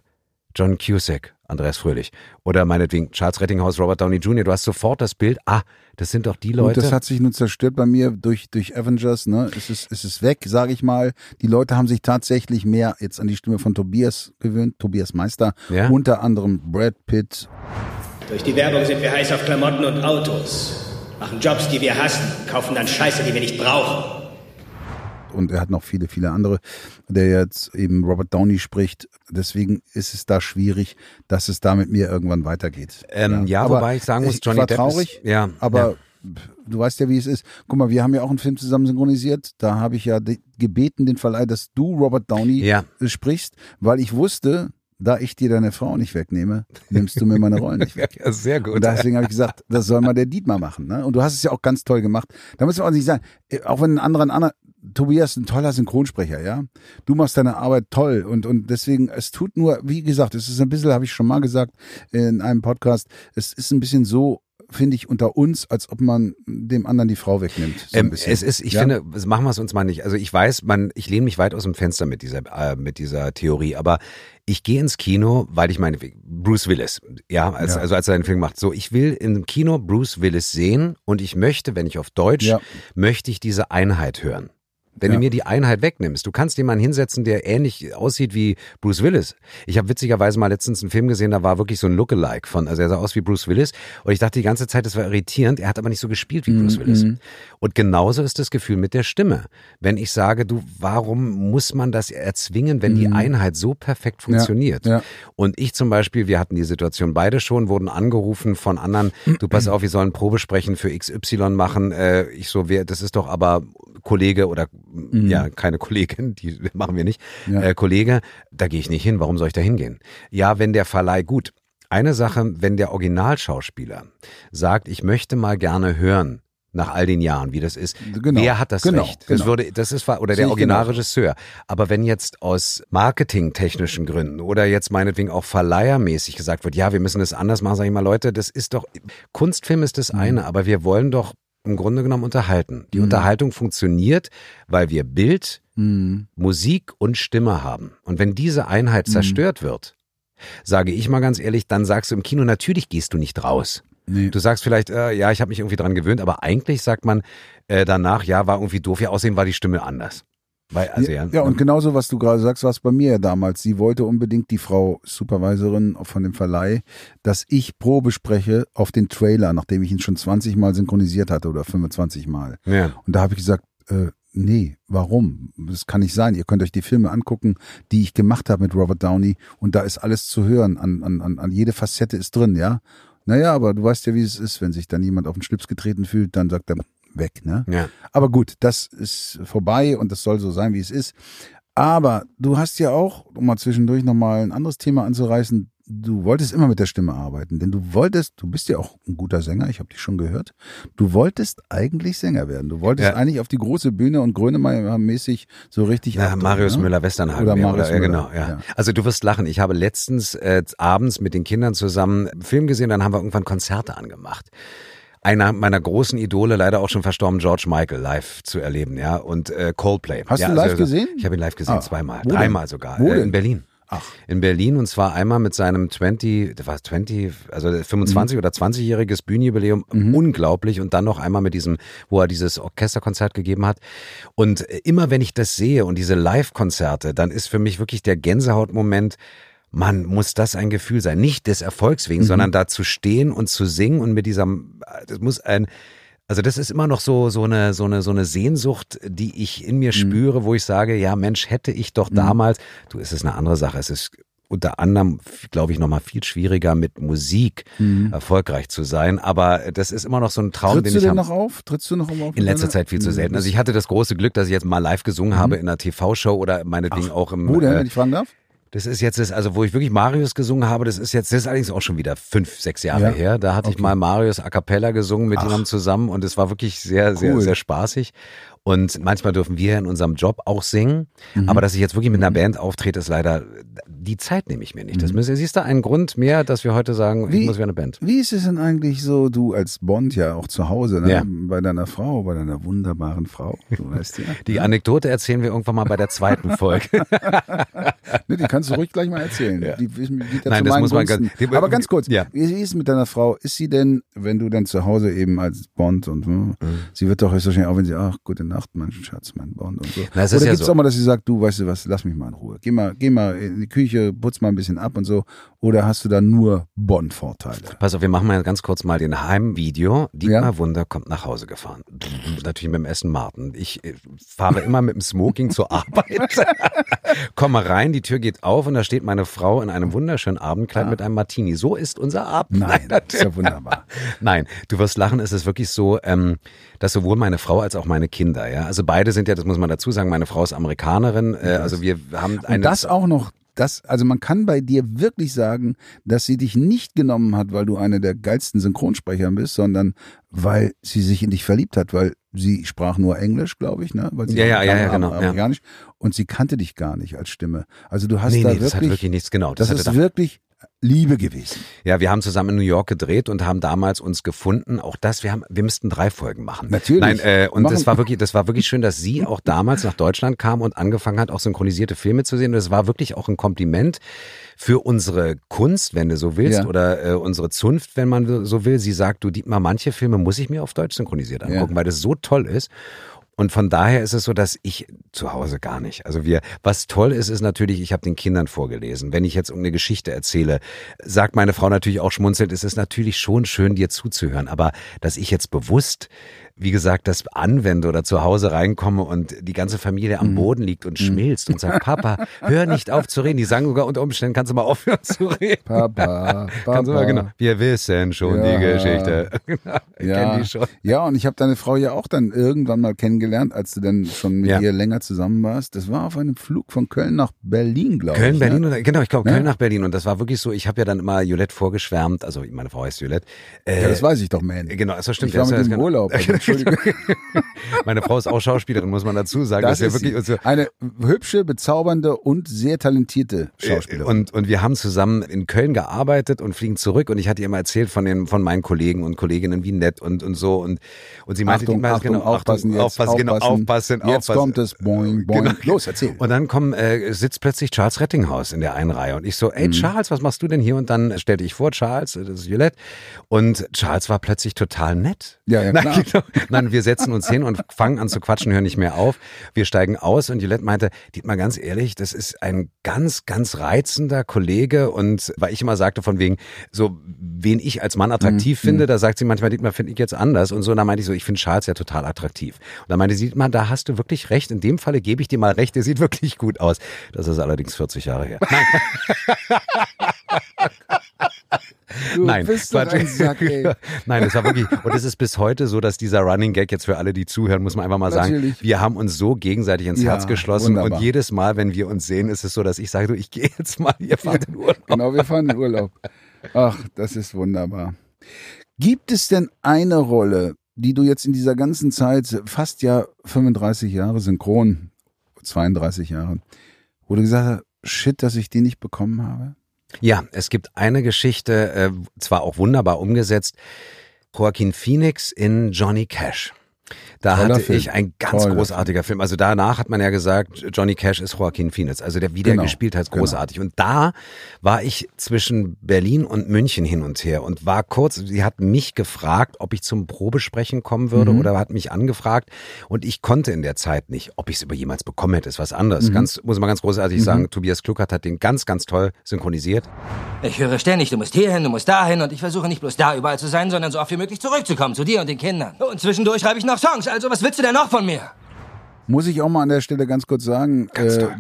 John Cusack, Andreas Fröhlich. Oder meinetwegen Charles Rettinghaus, Robert Downey Jr. Du hast sofort das Bild, ah, das sind doch die Und Leute. das hat sich nun zerstört bei mir durch, durch Avengers, ne? Es ist, es ist weg, sage ich mal. Die Leute haben sich tatsächlich mehr jetzt an die Stimme von Tobias gewöhnt, Tobias Meister. Ja. Unter anderem Brad Pitt. Durch die Werbung sind wir heiß auf Klamotten und Autos. Machen Jobs, die wir hassen. Kaufen dann Scheiße, die wir nicht brauchen. Und er hat noch viele, viele andere, der jetzt eben Robert Downey spricht. Deswegen ist es da schwierig, dass es da mit mir irgendwann weitergeht. Ähm, ja, Aber wobei ich sagen muss, ich Johnny war Depp traurig, ist, ja, aber ja. du weißt ja, wie es ist. Guck mal, wir haben ja auch einen Film zusammen synchronisiert. Da habe ich ja gebeten, den Verleih, dass du Robert Downey Ja. sprichst, weil ich wusste, da ich dir deine Frau nicht wegnehme, nimmst du mir meine Rollen nicht *laughs* weg. Ja, sehr gut. Und deswegen habe ich gesagt, das soll mal der Dietmar machen. Ne? Und du hast es ja auch ganz toll gemacht. Da müssen wir auch nicht sagen, äh, auch wenn ein anderer, ein anderer, Tobias ist ein toller Synchronsprecher, ja. Du machst deine Arbeit toll und, und deswegen, es tut nur, wie gesagt, es ist ein bisschen, habe ich schon mal gesagt in einem Podcast, es ist ein bisschen so, finde ich, unter uns, als ob man dem anderen die Frau wegnimmt. So ein Ähm, bisschen. es ist, ich Ja? finde, machen wir es uns mal nicht. Also ich weiß, man, ich lehne mich weit aus dem Fenster mit dieser, äh, mit dieser Theorie, aber ich gehe ins Kino, weil ich meine, Bruce Willis, ja, als, Ja. also als er einen Film macht, so, ich will im Kino Bruce Willis sehen und ich möchte, wenn ich auf Deutsch, Ja. möchte ich diese Einheit hören. Wenn Ja. du mir die Einheit wegnimmst, du kannst jemanden hinsetzen, der ähnlich aussieht wie Bruce Willis. Ich habe witzigerweise mal letztens einen Film gesehen, da war wirklich so ein Lookalike von, also er sah aus wie Bruce Willis und ich dachte die ganze Zeit, das war irritierend, er hat aber nicht so gespielt wie Mhm, Bruce Willis. Und genauso ist das Gefühl mit der Stimme. Wenn ich sage, du, warum muss man das erzwingen, wenn die Einheit so perfekt funktioniert? Mhm. ja. Und ich zum Beispiel, wir hatten die Situation beide schon, wurden angerufen von anderen, du pass *clears throat* auf, wir sollen Probesprechen für XY machen. Äh, ich so, wer, das ist doch aber Kollege oder ja, keine Kollegin, die *laughs* machen wir nicht. Ja. Äh, Kollege, da gehe ich nicht hin, warum soll ich da hingehen? Ja, wenn der Verleih, gut. Eine Sache, wenn der Originalschauspieler sagt, ich möchte mal gerne hören, nach all den Jahren, wie das ist. Genau, Wer hat das genau, Recht? Das genau. würde, das ist oder der. Originalregisseur. Aber wenn jetzt aus marketingtechnischen Gründen oder jetzt meinetwegen auch verleihermäßig gesagt wird, ja, wir müssen das anders machen, sage ich mal, Leute, das ist doch Kunstfilm ist das eine, aber wir wollen doch im Grunde genommen unterhalten. Die Unterhaltung funktioniert, weil wir Bild, Mhm. Musik und Stimme haben. Und wenn diese Einheit zerstört wird, sage ich mal ganz ehrlich, dann sagst du im Kino, natürlich gehst du nicht raus. Nee. Du sagst vielleicht, äh, ja, ich habe mich irgendwie dran gewöhnt, aber eigentlich sagt man äh, danach, ja, war irgendwie doof, ja, aussehen war die Stimme anders. Weil, also, ja, Ja, und genauso, was du gerade sagst, war es bei mir ja damals. Sie wollte unbedingt, die Frau Supervisorin von dem Verleih, dass ich Probe spreche auf den Trailer, nachdem ich ihn schon 20 Mal synchronisiert hatte oder 25 Mal. ja. Und da habe ich gesagt, äh, nee, warum? Das kann nicht sein. Ihr könnt euch die Filme angucken, die ich gemacht habe mit Robert Downey und da ist alles zu hören. An, an, an, an jede Facette ist drin, ja. Naja, aber du weißt ja, wie es ist, wenn sich dann jemand auf den Schlips getreten fühlt, dann sagt er weg, ne? Ja. Aber gut, das ist vorbei und das soll so sein, wie es ist. Aber du hast ja auch, um mal zwischendurch nochmal ein anderes Thema anzureißen, du wolltest immer mit der Stimme arbeiten, denn du wolltest, du bist ja auch ein guter Sänger, ich habe dich schon gehört. Du wolltest eigentlich Sänger werden. Du wolltest Ja. eigentlich auf die große Bühne und Grönemeyer-mäßig so richtig Ja, Marius ne? Müller-Westernhagen. Oder Marius ja, Müller, genau, ja. ja. Also du wirst lachen. Ich habe letztens äh, abends mit den Kindern zusammen einen Film gesehen, dann haben wir irgendwann Konzerte angemacht. Einer meiner großen Idole, leider auch schon verstorben, George Michael, live zu erleben, ja. Und äh, Coldplay. Hast ja, du live gesehen? Ich habe ihn live gesehen, Ah, zweimal, dreimal sogar. Äh, in Berlin. Ach. In Berlin und zwar einmal mit seinem 20, das war 20, also 25 Mhm. oder 20-jähriges Bühnenjubiläum, unglaublich und dann noch einmal mit diesem, wo er dieses Orchesterkonzert gegeben hat. Und immer wenn ich das sehe und diese Live-Konzerte, dann ist für mich wirklich der Gänsehautmoment, Mann, muss das ein Gefühl sein. Nicht des Erfolgs wegen, sondern da zu stehen und zu singen und mit diesem, das muss ein, also das ist immer noch so so eine so eine so eine Sehnsucht, die ich in mir spüre, wo ich sage, ja Mensch, hätte ich doch damals. Du, es ist eine andere Sache. Es ist unter anderem, glaube ich, noch mal viel schwieriger mit Musik erfolgreich zu sein. Aber das ist immer noch so ein Traum, Trittst den du ich denn habe. noch auf? Trittst du noch auf? In letzter Zeit viel zu selten. Also ich hatte das große Glück, dass ich jetzt mal live gesungen habe in einer TV-Show oder meinetwegen auch im. Mhm. Wo denn, äh, wenn ich fragen darf? Das ist jetzt, das, also wo ich wirklich Marius gesungen habe, das ist jetzt, das ist allerdings auch schon wieder fünf, sechs Jahre Ja. her. Da hatte ich mal Marius a cappella gesungen mit Ach. jemandem zusammen und es war wirklich sehr, sehr, Cool. sehr spaßig. Und manchmal dürfen wir in unserem Job auch singen. Mhm. Aber dass ich jetzt wirklich mit einer Band auftrete, ist leider, die Zeit nehme ich mir nicht. Das müssen, siehst du einen Grund mehr, dass wir heute sagen, ich Mhm. Wie- muss wieder eine Band. Wie ist es denn eigentlich so, du als Bond ja auch zu Hause, ne? Ja. bei deiner Frau, bei deiner wunderbaren Frau, du weißt ja. Die Anekdote erzählen wir irgendwann mal bei der zweiten Folge. *laughs* Ne, die kannst du ruhig gleich mal erzählen. Die, die, die Nein, das muss man ganz- die- Aber ganz kurz, Ja. wie, wie ist es mit deiner Frau? Ist sie denn, wenn du dann zu Hause eben als Bond und hm, Mhm. sie wird doch höchstwahrscheinlich auch, wenn sie, ach, gute Nacht, mein Schatz, mein Bond und so. Na, es Oder ja gibt's so. auch mal, dass sie sagt, du, weißt du was, lass mich mal in Ruhe. Geh mal, geh mal in die Küche, putz mal ein bisschen ab und so. Oder hast du da nur Bond-Vorteile? Pass auf, wir machen mal ganz kurz mal den Heimvideo. Dietmar Ja. Wunder kommt nach Hause gefahren. Natürlich mit dem Essen Martin. Ich äh, fahre immer mit dem Smoking zur Arbeit. *laughs* Komme rein, die Tür geht auf und da steht meine Frau in einem wunderschönen Abendkleid mit einem Martini. So ist unser Abend. Nein, das ist ja wunderbar. *laughs* Nein, du wirst lachen, es ist wirklich so, ähm, dass sowohl meine Frau als auch meine Kinder, ja, also beide sind ja, das muss man dazu sagen, meine Frau ist Amerikanerin, äh, also wir haben eine Und das auch noch, das, also man kann bei dir wirklich sagen, dass sie dich nicht genommen hat, weil du eine der geilsten Synchronsprecher bist, sondern weil sie sich in dich verliebt hat, weil sie sprach nur Englisch, glaube ich, ne? Weil sie Ja, ja, ja, ja, genau, ja. Amerikanisch. Und sie kannte dich gar nicht als Stimme. Also du hast Nee, da nee, wirklich, das hat wirklich nichts, genau. das, hatte ist da- wirklich Liebe gewesen. Ja, wir haben zusammen in New York gedreht und haben damals uns gefunden. Auch das, wir haben, wir müssten drei Folgen machen. Natürlich. Nein, äh, und Machen- das war wirklich, das war wirklich schön, dass sie auch damals nach Deutschland kam und angefangen hat, auch synchronisierte Filme zu sehen. Und das war wirklich auch ein Kompliment für unsere Kunst, wenn du so willst, Ja. oder äh, unsere Zunft, wenn man so will. Sie sagt, du Dietmar, manche Filme muss ich mir auf Deutsch synchronisiert angucken, Ja. weil das so toll ist. Und von daher ist es so, dass ich zu Hause gar nicht. Also wir, was toll ist, ist natürlich, ich habe den Kindern vorgelesen. Wenn ich jetzt irgendeine Geschichte erzähle, sagt meine Frau natürlich auch schmunzelnd, es ist natürlich schon schön, dir zuzuhören. Aber dass ich jetzt bewusst, wie gesagt, das anwende oder zu Hause reinkomme und die ganze Familie Mhm. am Boden liegt und schmilzt und sagt, Papa, hör nicht auf zu reden. Die sagen sogar unter Umständen, kannst du mal aufhören zu reden. Papa, Papa. *laughs* Kannst du mal, genau. Wir wissen schon die Ja. Geschichte. *laughs* Genau, ich Ja, die schon. ja, und ich habe deine Frau ja auch dann irgendwann mal kennengelernt, als du dann schon mit Ja. ihr länger zusammen warst. Das war auf einem Flug von Köln nach Berlin, glaube Köln, ich. Berlin ne? oder genau, ich glaube Ne? Köln nach Berlin und das war wirklich so. Ich habe ja dann immer Jolette vorgeschwärmt, also meine Frau heißt Jolette. Äh, Ja, das weiß ich doch, man. Genau, das stimmt. Ich war mit ja- Urlaub. Also, *laughs* Entschuldigung. *laughs* Meine Frau ist auch Schauspielerin, muss man dazu sagen. Das ja ist wirklich sie. eine hübsche, bezaubernde und sehr talentierte Schauspielerin. Und, und wir haben zusammen in Köln gearbeitet und fliegen zurück und ich hatte ihr mal erzählt von den, von meinen Kollegen und Kolleginnen, wie nett und, und so und, und sie meinte, Achtung, die Achtung, genau, aufpassen jetzt, aufpassen, genau, aufpassen. aufpassen, Jetzt aufpassen. kommt es, boing, boing. Genau. Los, erzähl. Und dann kommt, äh, sitzt plötzlich Charles Rettinghaus in der einen Reihe und ich so, Mhm. ey Charles, was machst du denn hier? Und dann stellte ich vor, Charles, das ist Jolette. Und Charles war plötzlich total nett. Ja, ja, Nein, klar. genau. Nein, wir setzen uns hin und fangen an zu quatschen, hören nicht mehr auf. Wir steigen aus und Jolette meinte, Dietmar, ganz ehrlich, das ist ein ganz, ganz reizender Kollege und weil ich immer sagte von wegen, so, wen ich als Mann Mhm. attraktiv finde, da sagt sie manchmal, Dietmar, finde ich jetzt anders und so. Und dann meinte ich so, ich finde Charles ja total attraktiv. Und dann meinte sie, Dietmar, da hast du wirklich recht. In dem Falle gebe ich dir mal recht, der sieht wirklich gut aus. Das ist allerdings 40 Jahre her. Nein. *laughs* *laughs* Du Nein, bist doch ein Sack, ey. *laughs* Nein, es war wirklich, und es ist bis heute so, dass dieser Running Gag jetzt für alle, die zuhören, muss man einfach mal sagen, Natürlich. wir haben uns so gegenseitig ins Ja, Herz geschlossen wunderbar. und jedes Mal, wenn wir uns sehen, ist es so, dass ich sage, du, ich gehe jetzt mal, ihr fahrt in Urlaub. *laughs* Genau, wir fahren in Urlaub. Ach, das ist wunderbar. Gibt es denn eine Rolle, die du jetzt in dieser ganzen Zeit, fast ja 35 Jahre synchron, 32 Jahre, wo du gesagt hast, shit, dass ich die nicht bekommen habe? Ja, es gibt eine Geschichte, äh, zwar auch wunderbar umgesetzt, Joaquin Phoenix in Johnny Cash. Da Toller hatte Film. ich ein ganz Toller großartiger Film. Also danach hat man ja gesagt, Johnny Cash ist Joaquin Phoenix. Also der, wie der Genau, gespielt hat, genau. großartig. Und da war ich zwischen Berlin und München hin und her und war kurz, sie hat mich gefragt, ob ich zum Probesprechen kommen würde Mhm. oder hat mich angefragt und ich konnte in der Zeit nicht. Ob ich es über jemals bekommen hätte, ist was anderes. Mhm. Ganz, muss man ganz großartig sagen, Tobias Kluckert hat den ganz, ganz toll synchronisiert. Ich höre ständig, du musst hierhin, du musst dahin und ich versuche nicht bloß da überall zu sein, sondern so oft wie möglich zurückzukommen zu dir und den Kindern. Und zwischendurch schreibe ich noch Songs, also was willst du denn noch von mir? Muss ich auch mal an der Stelle ganz kurz sagen, Ganz äh, toll.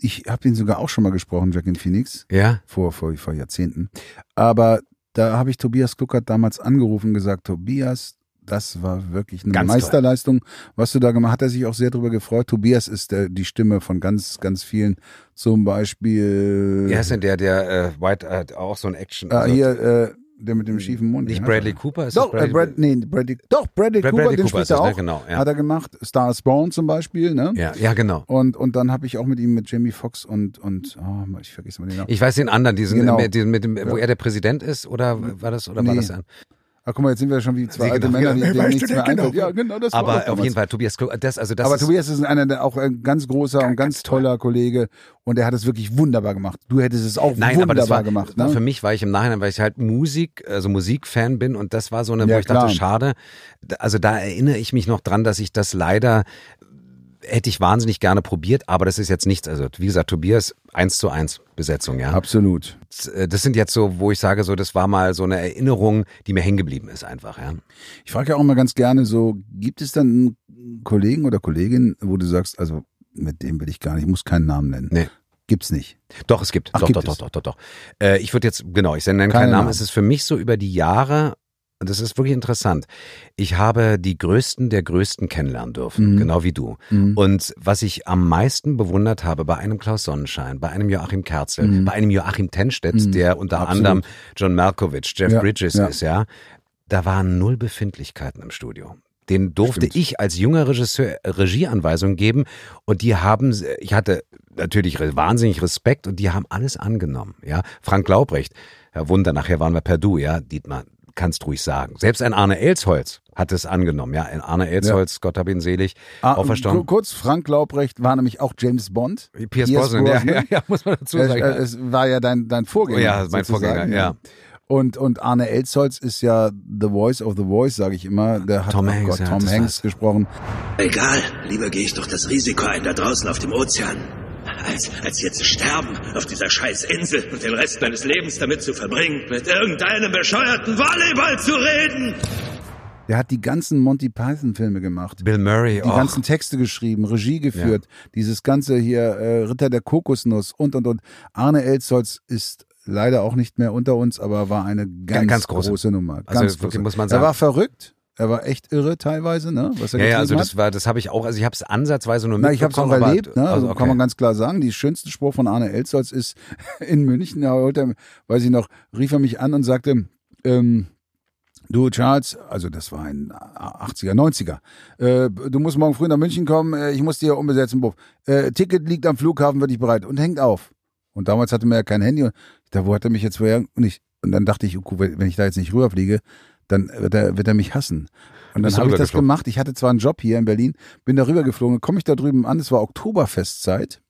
ich habe ihn sogar auch schon mal gesprochen, Joaquin Phoenix, Ja. vor, vor, vor Jahrzehnten. Aber da habe ich Tobias Kluckert damals angerufen und gesagt, Tobias, das war wirklich eine Ganz Meisterleistung, was du da gemacht hast. Hat er sich auch sehr darüber gefreut. Tobias ist der, die Stimme von ganz, ganz vielen. Zum Beispiel Wie heißt denn der, der äh, White, äh, auch so ein Action? ah, also, hier, äh, der mit dem schiefen Mund. nicht Bradley er? Cooper? Ist Doch, äh, Brad, nee, Bradley, doch, Bradley Brad- Cooper, Bradley den Cooper spielt er ne? auch. Genau, ja. Hat er gemacht. Star is Born zum Beispiel, ne? Ja, ja, genau. Und, und dann habe ich auch mit ihm, mit Jamie Foxx und, und oh, ich vergesse mal den Namen. Ich weiß den anderen, diesen, Genau. dem- mit dem, wo Ja. er der Präsident ist, oder war das, oder war Nee. das ein? Ah, guck mal, jetzt sind wir schon wie zwei Sie- alte genau, Männer, genau. die, denen Weißt nichts mehr genau. einfällt. Ja, genau, das war Aber auf jeden Fall, Tobias das, also das Aber ist, Tobias ist einer, der auch ein ganz großer und ganz toller Kollege und der hat es wirklich wunderbar gemacht. Du hättest es auch Nein, wunderbar aber das war, gemacht. war Ne? für mich, weil ich im Nachhinein, weil ich halt Musik, also Musikfan bin und das war so eine, Ja, wo ich klar. dachte, schade. Also da erinnere ich mich noch dran, dass ich das leider hätte ich wahnsinnig gerne probiert, aber das ist jetzt nichts. Also wie gesagt, Tobias eins zu eins Besetzung, ja. Absolut. Das sind jetzt so, wo ich sage, so das war mal so eine Erinnerung, die mir hängen geblieben ist einfach, ja. Ich frage ja auch immer ganz gerne so, gibt es dann einen Kollegen oder Kollegin, wo du sagst, also mit dem will ich gar nicht, ich muss keinen Namen nennen. Nee. Gibt's nicht. Doch, es gibt. Ach, doch, gibt doch, doch, es? doch, doch, doch. Äh, ich würde jetzt, genau, ich nenne Keine keinen Namen. Namen. Es ist für mich so über die Jahre, das ist wirklich interessant. Ich habe die Größten der Größten kennenlernen dürfen, Mhm. genau wie du. Mhm. Und was ich am meisten bewundert habe bei einem Klaus Sonnenschein, bei einem Joachim Kerzel, Mhm. bei einem Joachim Tenstedt, Mhm. der unter Absolut. anderem John Malkovich, Jeff Ja, Bridges ja. ist, ja, da waren null Befindlichkeiten im Studio. Den durfte Stimmt. ich als junger Regisseur Regieanweisungen geben und die haben, ich hatte natürlich wahnsinnig Respekt und die haben alles angenommen, ja. Frank Laubrecht, Herr Wunder, nachher waren wir per Du, ja, Dietmar, kannst ruhig sagen. Selbst ein Arne Elsholz hat es angenommen, ja. Ein Arne Elsholz, Gott hab ihn selig, Ah, auferstanden. ku- Kurz, Frank Laubrecht war nämlich auch James Bond. Pierce Pierce Brosnan, ja, ja, *laughs* ja, muss man dazu Es, sagen. äh, es war ja dein, dein Vorgänger. Oh ja, mein sozusagen, Vorgänger, ja. Und, und Arne Elsholz ist ja the voice of the voice, sage ich immer. Der hat Tom oh Hanks, Gott, ja, Tom Hanks gesprochen. Egal, lieber gehe ich doch das Risiko ein da draußen auf dem Ozean. Als, als hier zu sterben auf dieser scheiß Insel und den Rest meines Lebens damit zu verbringen, mit irgendeinem bescheuerten Volleyball zu reden. Der hat die ganzen Monty Python Filme gemacht. Bill Murray, Die oh, ganzen Texte geschrieben, Regie geführt, dieses ganze hier äh, Ritter der Kokosnuss und und und. Arne Elsholz ist leider auch nicht mehr unter uns, aber war eine ganz, ganz große. große. Nummer. Also Ganz wirklich große. muss man Er sagen. war verrückt, er war echt irre teilweise, ne? Was er ja, ja, also das war, das habe ich auch, also ich habe es ansatzweise nur Na, ich habe es auch mitbekommen, erlebt, ne? Also okay. kann man ganz klar sagen. Die schönste Spruch von Arne Elsholz ist *laughs* in München. Da er, weiß ich noch, rief er mich an und sagte, ähm, du Charles, also das war ein 80er, 90er, äh, du musst morgen früh nach München kommen, äh, ich muss dir umbesetzen, Buff. Äh, Ticket liegt am Flughafen, wird ich bereit und hängt auf. Und damals hatte man ja kein Handy und dachte, wo hat er mich jetzt vorher? Und, ich, und dann dachte ich, okay, wenn ich da jetzt nicht rüberfliege, dann wird er, wird er mich hassen. Und dann habe ich das gemacht. Ich hatte zwar einen Job hier in Berlin, bin da rübergeflogen, komme ich da drüben an, es war Oktoberfestzeit.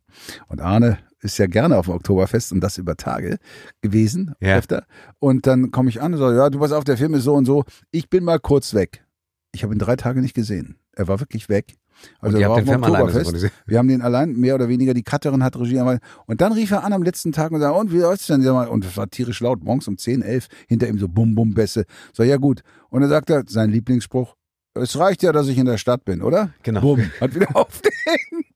Und Arne ist ja gerne auf dem Oktoberfest und das über Tage gewesen, Ja. öfter. Und dann komme ich an und sage, ja, du pass auf, der Film ist so und so. Ich bin mal kurz weg. Ich habe ihn drei Tage nicht gesehen. Er war wirklich weg. Also Und ihr habt den Film alleine synchronisiert? Wir haben den allein, mehr oder weniger, die Cutterin hat Regie einmal. Und dann rief er an am letzten Tag und sagte, und wie läuft's denn? Und es war tierisch laut, morgens um 10, 11, hinter ihm so Bum-Bum-Bässe. So, ja gut. Und dann sagt er, sein Lieblingsspruch, es reicht ja, dass ich in der Stadt bin, oder? Genau. Bumm, hat wieder *laughs* aufgehängt.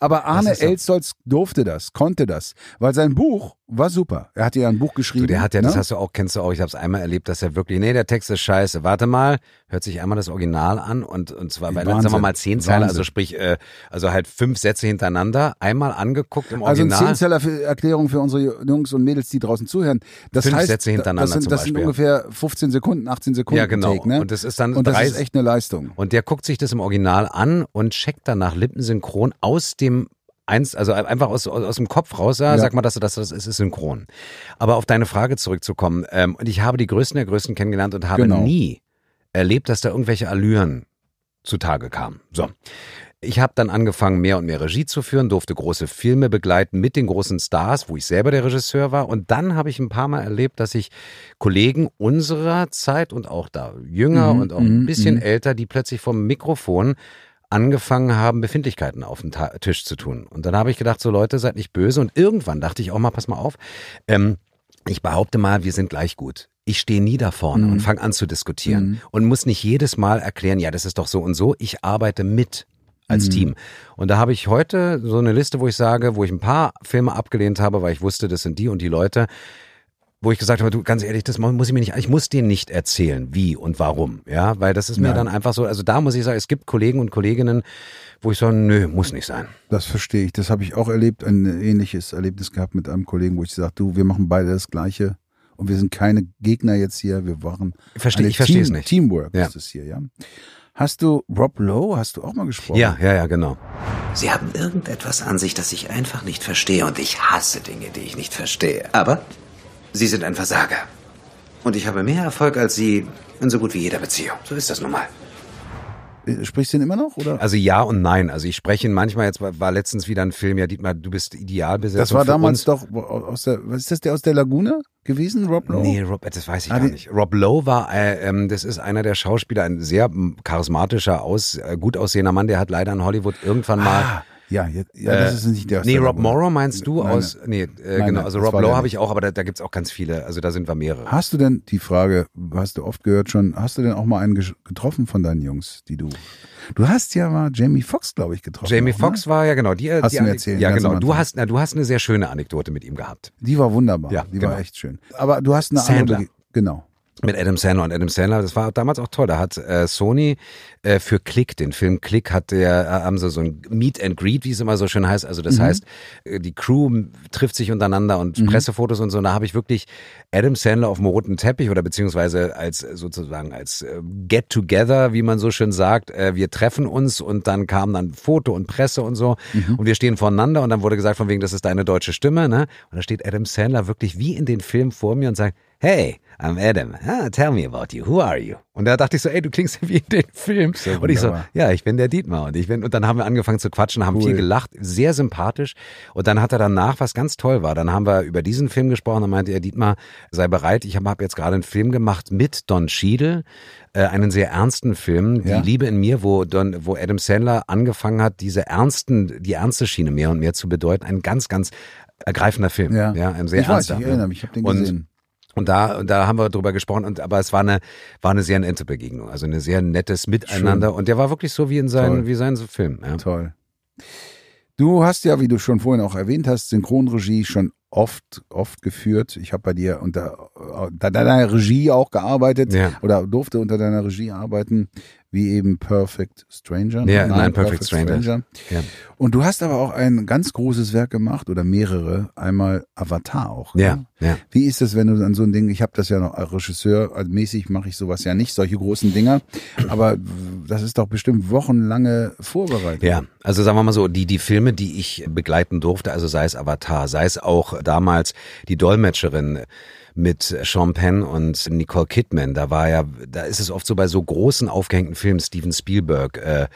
Aber Arne. Elsholz durfte das, konnte das, weil sein Buch war super. Er hat ja ein Buch geschrieben. Du, der hat ja, ne? das hast du auch, kennst du auch, ich habe es einmal erlebt, dass er wirklich, nee, der Text ist scheiße. Warte mal, hört sich einmal das Original an und, und zwar bei, Wahnsinn. sagen wir mal, zehn Zeilen, also sprich, äh, also halt fünf Sätze hintereinander, einmal angeguckt im Also eine Original. Zehnzeller für Erklärung für unsere Jungs und Mädels, die draußen zuhören. Das Fünf heißt, Sätze hintereinander das sind, das sind ungefähr 15 Sekunden, 18 Sekunden Ja, genau. Take, ne? Und das ist dann und das ist echt eine Leistung. Und der guckt sich das im Original an und checkt danach lippensynchron aus dem eins, also einfach aus, aus, aus dem Kopf raus, ja, Ja. sag mal, dass du das, das ist, ist synchron. Aber auf deine Frage zurückzukommen, ähm, und ich habe die Größten der Größten kennengelernt und habe Genau. nie erlebt, dass da irgendwelche Allüren zutage kamen. So. Ich habe dann angefangen, mehr und mehr Regie zu führen, durfte große Filme begleiten mit den großen Stars, wo ich selber der Regisseur war. Und dann habe ich ein paar Mal erlebt, dass ich Kollegen unserer Zeit und auch da jünger Mhm, und auch ein mhm, bisschen mhm. älter, die plötzlich vom Mikrofon angefangen haben, Befindlichkeiten auf den Ta Tisch zu tun. Und dann habe ich gedacht, so Leute, seid nicht böse. Und irgendwann dachte ich auch mal, pass mal auf, ähm, ich behaupte mal, wir sind gleich gut. Ich stehe nie da vorne Mhm. und fange an zu diskutieren und muss nicht jedes Mal erklären, ja, das ist doch so und so. Ich arbeite mit als Mhm. Team. Und da habe ich heute so eine Liste, wo ich sage, wo ich ein paar Filme abgelehnt habe, weil ich wusste, das sind die und die Leute, wo ich gesagt habe, du ganz ehrlich, das muss ich mir nicht, ich muss dir nicht erzählen, wie und warum, ja, weil das ist mir Ja. dann einfach so, also da muss ich sagen, es gibt Kollegen und Kolleginnen, wo ich sage, nö, muss nicht sein. Das verstehe ich. Das habe ich auch erlebt, ein ähnliches Erlebnis gehabt mit einem Kollegen, wo ich sage, du, wir machen beide das Gleiche. Und wir sind keine Gegner jetzt hier, wir waren Versteh- eine ich verstehe es Team- nicht. Teamwork Ja. ist es hier, ja. Hast du Rob Lowe, hast du auch mal gesprochen? Ja, ja, ja, genau. Sie haben irgendetwas an sich, das ich einfach nicht verstehe. Und ich hasse Dinge, die ich nicht verstehe. Aber Sie sind ein Versager. Und ich habe mehr Erfolg als Sie in so gut wie jeder Beziehung. So ist das nun mal. Äh, Sprichst du ihn immer noch, oder? Also ja und nein. Also ich spreche ihn manchmal, jetzt war, war letztens wieder ein Film, ja Dietmar, du bist Idealbesetzung Das war damals doch aus der, was ist das, der aus der Lagune gewesen, Rob Lowe? Nee, Rob, das weiß ich Ah, gar nicht. Rob Lowe war, äh, ähm, das ist einer der Schauspieler, ein sehr charismatischer, aus, äh, gut aussehender Mann, der hat leider in Hollywood irgendwann mal Ah, ja, jetzt, ja, das ist nicht der aus Nee, Rob. Morrow meinst du Nein, aus, nee, äh, Nein, genau, also Rob Lowe habe ich auch, aber da, da gibt's auch ganz viele, also da sind wir mehrere. Hast du denn, die Frage, hast du oft gehört schon, hast du denn auch mal einen getroffen von deinen Jungs, die du, du hast ja mal Jamie Foxx, glaube ich, getroffen. Jamie auch, Foxx Ne? war ja genau die. Hast die du mir erzählt, Ja genau. Du hast, na, du hast eine sehr schöne Anekdote mit ihm gehabt. Die war wunderbar. Ja, die genau. war echt schön. Aber du hast eine Sandler. andere, genau. Mit Adam Sandler und Adam Sandler, das war damals auch toll. Da hat äh, Sony äh, für Click, den Film Click, hat der, äh, haben sie so ein Meet and Greet, wie es immer so schön heißt. Also das Mhm. heißt, äh, die Crew trifft sich untereinander und Pressefotos und so. Und da habe ich wirklich Adam Sandler auf dem roten Teppich oder beziehungsweise als äh, sozusagen als äh, Get Together, wie man so schön sagt. Wir treffen uns und dann kam dann Foto und Presse und so. Und wir stehen voneinander und dann wurde gesagt von wegen, das ist deine deutsche Stimme, ne? Und da steht Adam Sandler wirklich wie in den Film vor mir und sagt, Hey, I'm Adam. Ah, tell me about you. Who are you? Und da dachte ich so, ey, du klingst *laughs* wie in den Film. und ich so, ja, ich bin der Dietmar. Und ich bin, und dann haben wir angefangen zu quatschen, haben Cool. viel gelacht, sehr sympathisch. Und dann hat er danach, was ganz toll war, dann haben wir über diesen Film gesprochen, dann meinte er, Dietmar, sei bereit, ich habe hab jetzt gerade einen Film gemacht mit Don Cheadle, äh, einen sehr ernsten Film, Ja. Die Liebe in mir, wo Don, wo Adam Sandler angefangen hat, diese ernsten, die ernste Schiene mehr und mehr zu bedeuten. Ein ganz, ganz ergreifender Film. Ja. ja ein sehr ich weiß, ernster. ich erinnere mich, ich habe den gesehen. und da, und da haben wir drüber gesprochen, und, aber es war eine, war eine sehr nette Begegnung, also eine sehr nettes Miteinander. Und der war wirklich so wie in Toll. seinen, wie sein Film. Ja. Toll. Du hast ja, wie du schon vorhin auch erwähnt hast, Synchronregie schon oft, oft geführt. Ich habe bei dir unter, unter deiner Regie auch gearbeitet Ja. oder durfte unter deiner Regie arbeiten, wie eben Perfect Stranger. Ja, nein, Perfect Stranger. Ja. Und du hast aber auch ein ganz großes Werk gemacht oder mehrere. Einmal Avatar auch. Ja, ne? ja. Wie ist es, wenn du dann so ein Ding, ich habe das ja noch als Regisseur, also mäßig mache ich sowas ja nicht, solche großen Dinger, aber das ist doch bestimmt wochenlange Vorbereitung. Ja, also sagen wir mal so, die, die Filme, die ich begleiten durfte, also sei es Avatar, sei es auch damals die Dolmetscherin mit Sean Penn und Nicole Kidman, da war ja, da ist es oft so bei so großen aufgehängten Filmen, Steven Spielberg, äh,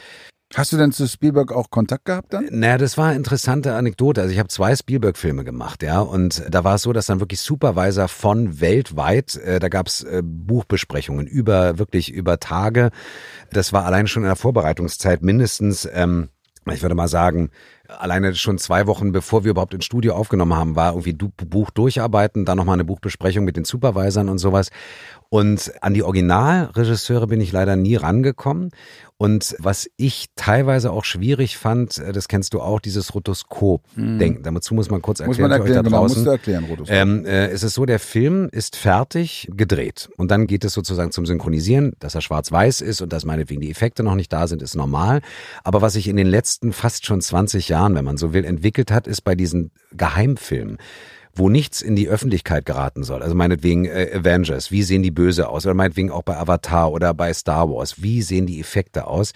Hast du denn zu Spielberg auch Kontakt gehabt dann? Naja, das war eine interessante Anekdote. Also ich habe zwei Spielberg-Filme gemacht, ja, und da war es so, dass dann wirklich Supervisor von weltweit, äh, da gab's äh, Buchbesprechungen über wirklich über Tage. Das war allein schon in der Vorbereitungszeit mindestens. Ähm, ich würde mal sagen, alleine schon zwei Wochen bevor wir überhaupt ins Studio aufgenommen haben, war irgendwie Buch durcharbeiten, dann nochmal eine Buchbesprechung mit den Supervisern und sowas. Und an die Originalregisseure bin ich leider nie rangekommen. Und was ich teilweise auch schwierig fand, äh, das kennst du auch, dieses Rotoskop-Denken. Dazu muss man kurz Muss erklären, man euch da erklären, genau, musst du erklären, Rotoskop. Ähm, äh, es ist so, der Film ist fertig gedreht und dann geht es sozusagen zum Synchronisieren, dass er schwarz-weiß ist und dass meinetwegen die Effekte noch nicht da sind, ist normal. Aber was sich in den letzten fast schon 20 Jahren, wenn man so will, entwickelt hat, ist bei diesen Geheimfilmen wo nichts in die Öffentlichkeit geraten soll. Also meinetwegen äh, Avengers, wie sehen die böse aus? Oder meinetwegen auch bei Avatar oder bei Star Wars, wie sehen die Effekte aus?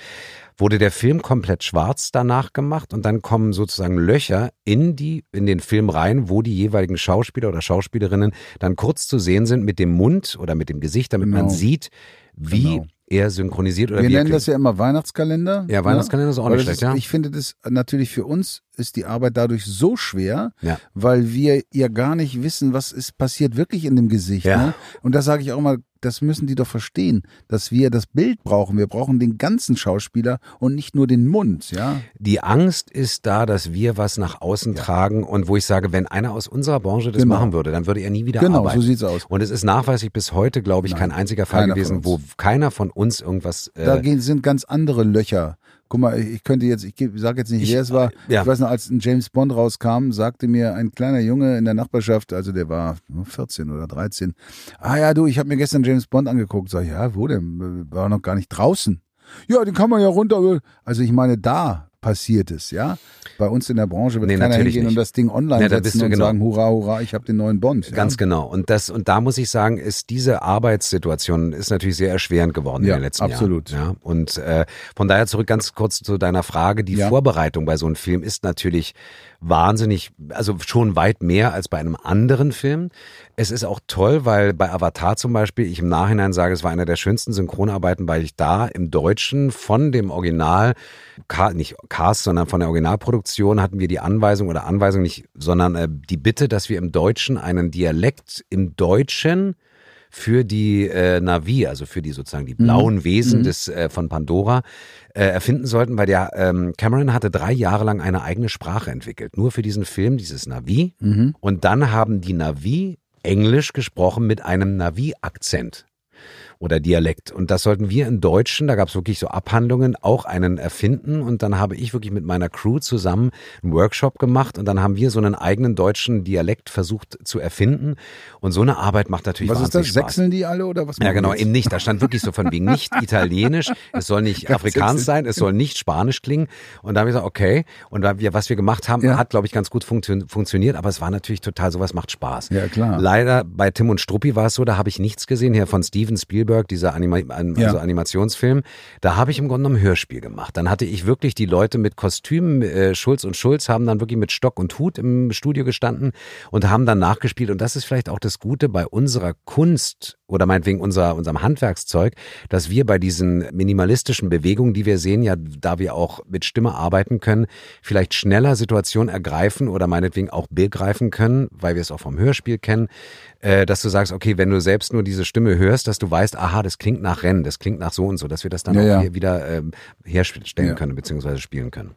Wurde der Film komplett schwarz danach gemacht und dann kommen sozusagen Löcher in die, in den Film rein, wo die jeweiligen Schauspieler oder Schauspielerinnen dann kurz zu sehen sind mit dem Mund oder mit dem Gesicht, damit man Genau. sieht, wie Genau. Er synchronisiert oder Wir nennen das ja immer Weihnachtskalender. Ja, Weihnachtskalender ist auch nicht das schlecht, ja. Ich finde das natürlich für uns ist die Arbeit dadurch so schwer, Ja. weil wir ja gar nicht wissen, was ist passiert wirklich in dem Gesicht. Ja. Ne? Und da sage ich auch mal, das müssen die doch verstehen, dass wir das Bild brauchen. Wir brauchen den ganzen Schauspieler und nicht nur den Mund, ja. Die Angst ist da, dass wir was nach außen tragen und wo ich sage, wenn einer aus unserer Branche das Genau. machen würde, dann würde er nie wieder Genau, arbeiten. so sieht's aus. Und es ist nachweislich bis heute, glaube ich, Nein, kein einziger Fall gewesen, wo keiner von uns irgendwas. Äh, Da sind ganz andere Löcher. Guck mal, ich könnte jetzt, ich sage jetzt nicht, Ich- wer es war. ja. Ich weiß noch, als ein James Bond rauskam, sagte mir ein kleiner Junge in der Nachbarschaft, also der war 14 oder 13, ah ja, du, ich habe mir gestern James Bond angeguckt. Sag ich, ja, wo denn? War noch gar nicht draußen. Ja, den kann man ja runter. Also ich meine, da passiert es, ja. Bei uns in der Branche wird Nee, keiner hingehen nicht. und das Ding online Ja, setzen und genau. sagen, hurra, hurra, ich habe den neuen Bond. Ganz ja. genau. Und das, und da muss ich sagen, ist diese Arbeitssituation ist natürlich sehr erschwerend geworden Ja, in den letzten absolut. Jahren. Ja, und äh, von daher zurück ganz kurz zu deiner Frage. Die. Vorbereitung bei so einem Film ist natürlich wahnsinnig, also schon weit mehr als bei einem anderen Film. Es ist auch toll, weil bei Avatar zum Beispiel, ich im Nachhinein sage, es war einer der schönsten Synchronarbeiten, weil ich da im Deutschen von dem Original, nicht Cast, sondern von der Originalproduktion hatten wir die Anweisung oder Anweisung nicht, sondern äh, die Bitte, dass wir im Deutschen einen Dialekt im Deutschen für die äh, Navi, also für die sozusagen die blauen Wesen des äh, von Pandora äh, erfinden sollten, weil der ähm, Cameron hatte drei Jahre lang eine eigene Sprache entwickelt, nur für diesen Film, dieses Navi. Und dann haben die Navi Englisch gesprochen mit einem Navi-Akzent oder Dialekt. Und das sollten wir in Deutschen, da gab es wirklich so Abhandlungen, auch einen erfinden. Und dann habe ich wirklich mit meiner Crew zusammen einen Workshop gemacht und dann haben wir so einen eigenen deutschen Dialekt versucht zu erfinden. Und so eine Arbeit macht natürlich Was ist das? wahnsinnig Spaß. Sechseln die alle oder was? Ja, genau, jetzt? eben nicht. Da stand wirklich so von wegen nicht *laughs* italienisch, es soll nicht afrikanisch sein, es soll nicht spanisch klingen. Und da habe ich gesagt, okay. Und wir, was wir gemacht haben, Ja. hat, glaube ich, ganz gut funktio funktioniert, aber es war natürlich total, sowas macht Spaß. Ja, klar. Leider bei Tim und Struppi war es so, da habe ich nichts gesehen, hier von Steven Spielberg, dieser Anima an, Ja. also Animationsfilm. Da habe ich im Grunde genommen ein Hörspiel gemacht. Dann hatte ich wirklich die Leute mit Kostümen, äh, Schulz und Schulz haben dann wirklich mit Stock und Hut im Studio gestanden und haben dann nachgespielt. Und das ist vielleicht auch das Gute bei unserer Kunst oder meinetwegen unser, unserem Handwerkszeug, dass wir bei diesen minimalistischen Bewegungen, die wir sehen, ja, da wir auch mit Stimme arbeiten können, vielleicht schneller Situationen ergreifen oder meinetwegen auch begreifen können, weil wir es auch vom Hörspiel kennen, äh, dass du sagst, okay, wenn du selbst nur diese Stimme hörst, dass du weißt, aha, das klingt nach Rennen, das klingt nach so und so, dass wir das dann Ja, auch ja. hier wieder ähm, herstellen Ja. können, beziehungsweise spielen können.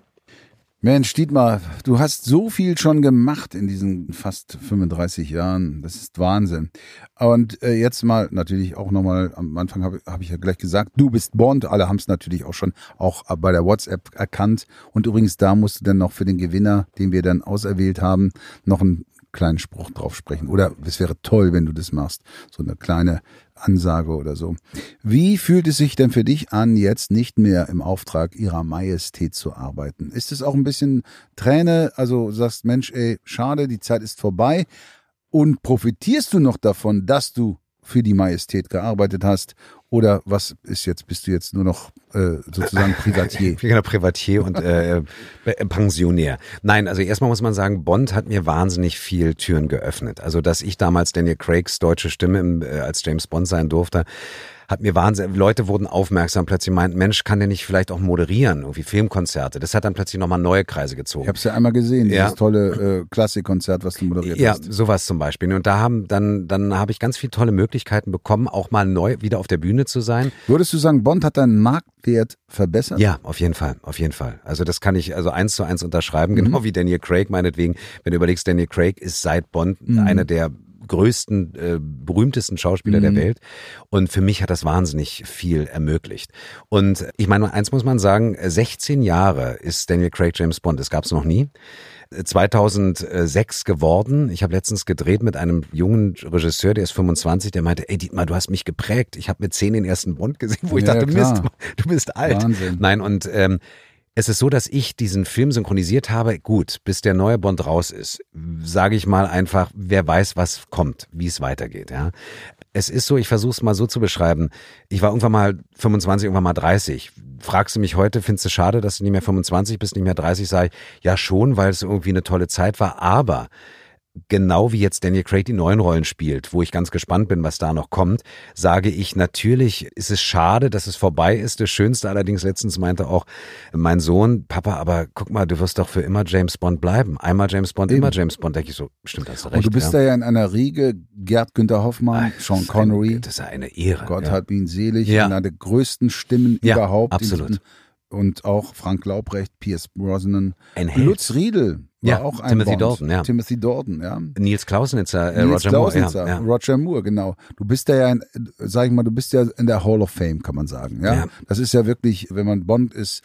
Mensch, Dietmar, du hast so viel schon gemacht in diesen fast 35 Jahren. Das ist Wahnsinn. Und äh, jetzt mal natürlich auch nochmal, am Anfang habe hab ich ja gleich gesagt, du bist Bond. Alle haben es natürlich auch schon auch bei der WhatsApp erkannt. Und übrigens, da musst du dann noch für den Gewinner, den wir dann auserwählt haben, noch einen kleinen Spruch drauf sprechen. Oder es wäre toll, wenn du das machst. So eine kleine Ansage oder so. Wie fühlt es sich denn für dich an, jetzt nicht mehr im Auftrag ihrer Majestät zu arbeiten? Ist es auch ein bisschen Träne? Also sagst, Mensch, ey, schade, die Zeit ist vorbei. Und profitierst du noch davon, dass du für die Majestät gearbeitet hast? Oder was ist jetzt, bist du jetzt nur noch äh, sozusagen *laughs* Privatier? Genau, Privatier und äh, äh, Pensionär. Nein, also erstmal muss man sagen, Bond hat mir wahnsinnig viel Türen geöffnet. Also, dass ich damals Daniel Craigs deutsche Stimme im, äh, als James Bond sein durfte, hat mir wahnsinnig, Leute wurden aufmerksam, plötzlich meinten, Mensch, kann der nicht vielleicht auch moderieren, irgendwie Filmkonzerte. Das hat dann plötzlich nochmal neue Kreise gezogen. Ich habe es ja einmal gesehen, dieses Ja. tolle äh, Klassikkonzert, was du moderiert Ja, hast. sowas zum Beispiel. Und da haben dann dann habe ich ganz viele tolle Möglichkeiten bekommen, auch mal neu wieder auf der Bühne zu sein. Würdest du sagen, Bond hat deinen Marktwert verbessert? Ja, auf jeden Fall, auf jeden Fall. Also das kann ich also eins zu eins unterschreiben, *laughs* Mhm. genau wie Daniel Craig meinetwegen. Wenn du überlegst, Daniel Craig ist seit Bond Mhm. einer der größten, äh, berühmtesten Schauspieler der Mhm. Welt. Und für mich hat das wahnsinnig viel ermöglicht. Und ich meine, eins muss man sagen, 16 Jahre ist Daniel Craig James Bond. Das gab es noch nie. 2006 geworden. Ich habe letztens gedreht mit einem jungen Regisseur, der ist 25, der meinte, ey Dietmar, du hast mich geprägt. Ich habe mit 10 den ersten Bond gesehen, wo ich Ja, dachte, klar. Mist, du bist alt. Wahnsinn. Nein, und ähm, es ist so, dass ich diesen Film synchronisiert habe. Gut, bis der neue Bond raus ist, sage ich mal einfach, wer weiß, was kommt, wie es weitergeht. Ja, es ist so, ich versuche es mal so zu beschreiben. Ich war irgendwann mal 25, irgendwann mal 30. Fragst du mich heute, findest du schade, dass du nicht mehr 25 bist, nicht mehr 30? Sag ich, ja schon, weil es irgendwie eine tolle Zeit war. Aber genau wie jetzt Daniel Craig die neuen Rollen spielt, wo ich ganz gespannt bin, was da noch kommt, sage ich, natürlich ist es schade, dass es vorbei ist. Das Schönste allerdings letztens meinte auch mein Sohn, Papa, aber guck mal, du wirst doch für immer James Bond bleiben. Einmal James Bond, Eben. immer James Bond. Denke ich so, stimmt, hast du recht. Und du bist ja. da ja in einer Riege, Gerd Günther Hoffmann, Ach, Sean Connery, Eine, das ist eine Ehre. Gott ja. hat ihn selig, Ja. einer der größten Stimmen Ja, überhaupt. absolut. Und auch Frank Laubrecht, Pierce Brosnan, Ein. Lutz Riedel Ja, auch ein Timothy Bond. Dalton, ja. Timothy Dalton, ja. Nils Klausnitzer, äh, Nils Roger Moore. Clausenzer, Ja, ja. Roger Moore, genau. Du bist da ja, in, sag ich mal, du bist ja in der Hall of Fame, kann man sagen. Ja, Ja. das ist ja wirklich, wenn man Bond ist,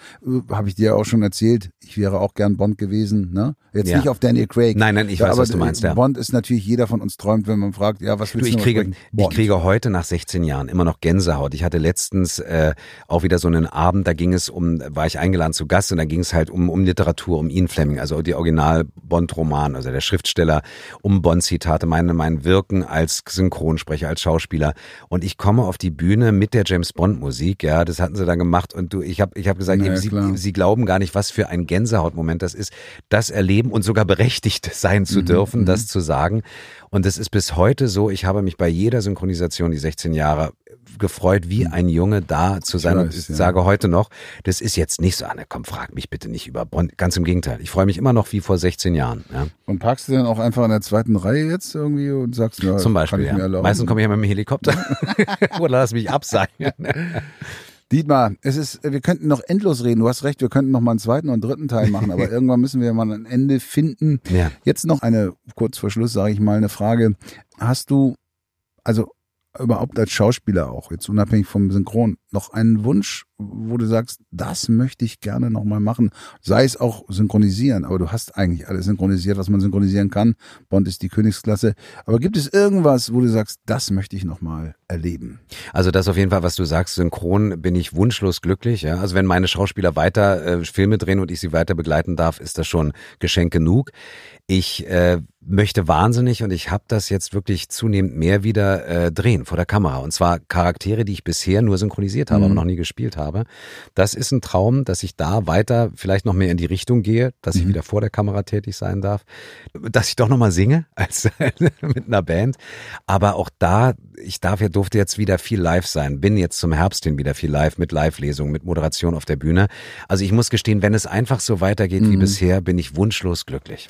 habe ich dir ja auch schon erzählt. Ich wäre auch gern Bond gewesen. Ne, jetzt nicht auf Daniel Craig. Nein, nein, ich weiß, was du meinst, ja. Bond ist natürlich jeder von uns träumt, wenn man fragt, ja, was willst ich du noch kriege, ich kriege heute nach 16 Jahren immer noch Gänsehaut. Ich hatte letztens äh, auch wieder so einen Abend, da ging es um, war ich eingeladen zu Gast und da ging es halt um, um Literatur, um Ian Fleming, also die Original-Bond-Roman, also der Schriftsteller, um Bond-Zitate, meine, mein Wirken als Synchronsprecher, als Schauspieler. Und ich komme auf die Bühne mit der James Bond-Musik, ja, das hatten sie dann gemacht und du, ich habe ich hab gesagt, Na ja, eben, sie, sie glauben gar nicht, was für ein Gänsehautmoment das ist, das erleben und sogar berechtigt sein zu Mhm, dürfen, das zu sagen. Und es ist bis heute so, ich habe mich bei jeder Synchronisation die 16 Jahre gefreut, wie ein Junge da zu sein. und ich sage heute noch, das ist jetzt nicht so, Anne, komm, frag mich bitte nicht über Bond. Ganz im Gegenteil. Ich freue mich immer noch wie vor 16 Jahren. Ja. Und parkst du dann auch einfach in der zweiten Reihe jetzt irgendwie und sagst, ja, Zum kann Beispiel, ich mir ja. erlauben. Meistens komme ich ja mit dem Helikopter *laughs* *laughs* oder lass mich abseilen. *laughs* Dietmar, es ist, wir könnten noch endlos reden. Du hast recht, wir könnten noch mal einen zweiten und dritten Teil machen, aber *laughs* irgendwann müssen wir mal ein Ende finden. Ja. Jetzt noch eine, kurz vor Schluss sage ich mal, eine Frage. Hast du, also überhaupt als Schauspieler auch, jetzt unabhängig vom Synchron, noch einen Wunsch, wo du sagst, das möchte ich gerne noch mal machen? Sei es auch synchronisieren, aber du hast eigentlich alles synchronisiert, was man synchronisieren kann. Bond ist die Königsklasse. Aber gibt es irgendwas, wo du sagst, das möchte ich noch mal erleben? Also das auf jeden Fall, was du sagst, synchron bin ich wunschlos glücklich. Ja? Also wenn meine Schauspieler weiter äh, Filme drehen und ich sie weiter begleiten darf, ist das schon Geschenk genug. Ich äh, möchte wahnsinnig und ich habe das jetzt wirklich zunehmend mehr wieder äh, drehen vor der Kamera. Und zwar Charaktere, die ich bisher nur synchronisiert habe, Mhm. aber noch nie gespielt habe. Das ist ein Traum, dass ich da weiter vielleicht noch mehr in die Richtung gehe, dass ich wieder vor der Kamera tätig sein darf, dass ich doch noch mal singe als *laughs* mit einer Band. Aber auch da, ich darf ja durfte jetzt wieder viel live sein, bin jetzt zum Herbst hin wieder viel live mit Live-Lesungen, mit Moderation auf der Bühne. Also ich muss gestehen, wenn es einfach so weitergeht wie bisher, bin ich wunschlos glücklich.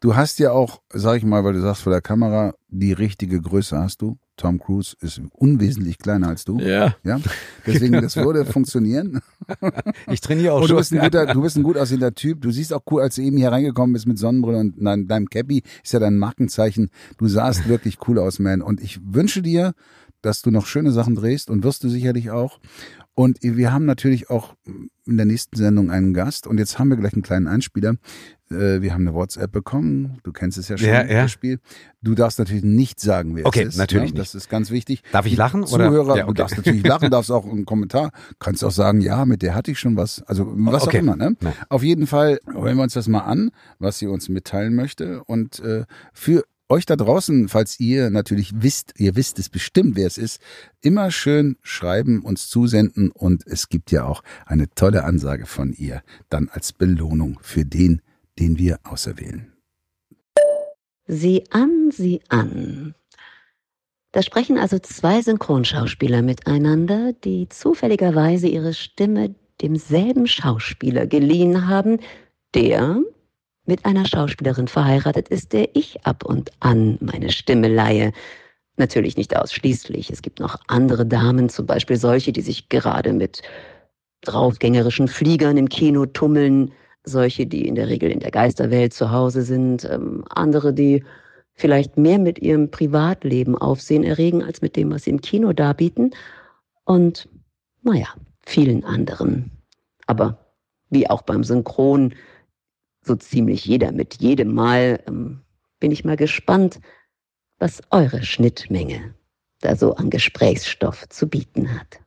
Du hast ja auch, sag ich mal, weil du sagst vor der Kamera, die richtige Größe hast du. Tom Cruise ist unwesentlich kleiner als du. Ja. Ja. Deswegen, das *laughs* würde funktionieren. *laughs* Ich trainiere auch Und du schon. bist ein guter, du bist ein gut aussehender Typ. Du siehst auch cool, als du eben hier reingekommen bist mit Sonnenbrille und dein, deinem Cappy ist ja dein Markenzeichen. Du sahst *laughs* wirklich cool aus, man. Und ich wünsche dir, dass du noch schöne Sachen drehst und wirst du sicherlich auch. Und wir haben natürlich auch in der nächsten Sendung einen Gast und jetzt haben wir gleich einen kleinen Einspieler. Äh, Wir haben eine WhatsApp bekommen. Du kennst es ja schon, Ja, ja. das Spiel. Du darfst natürlich nicht sagen, wer Okay, es ist. natürlich ne? nicht. Das ist ganz wichtig. Darf ich lachen, oder? Zuhörer, Ja, du okay. darfst natürlich lachen, darfst auch einen Kommentar, kannst auch sagen, ja, mit der hatte ich schon was. Also was Okay. auch immer. Ne? Ja. Auf jeden Fall hören wir uns das mal an, was sie uns mitteilen möchte. Und äh, für euch da draußen, falls ihr natürlich wisst, ihr wisst es bestimmt, wer es ist, immer schön schreiben, uns zusenden und es gibt ja auch eine tolle Ansage von ihr, dann als Belohnung für den, den wir auserwählen. Sieh an, sieh an. Da sprechen also zwei Synchronschauspieler miteinander, die zufälligerweise ihre Stimme demselben Schauspieler geliehen haben, der mit einer Schauspielerin verheiratet ist, der ich ab und an meine Stimme leihe. Natürlich nicht ausschließlich. Es gibt noch andere Damen, zum Beispiel solche, die sich gerade mit draufgängerischen Fliegern im Kino tummeln, solche, die in der Regel in der Geisterwelt zu Hause sind, ähm, andere, die vielleicht mehr mit ihrem Privatleben Aufsehen erregen als mit dem, was sie im Kino darbieten. Und naja, vielen anderen. Aber wie auch beim Synchron, so ziemlich jeder mit jedem Mal, ähm, bin ich mal gespannt, was eure Schnittmenge da so an Gesprächsstoff zu bieten hat.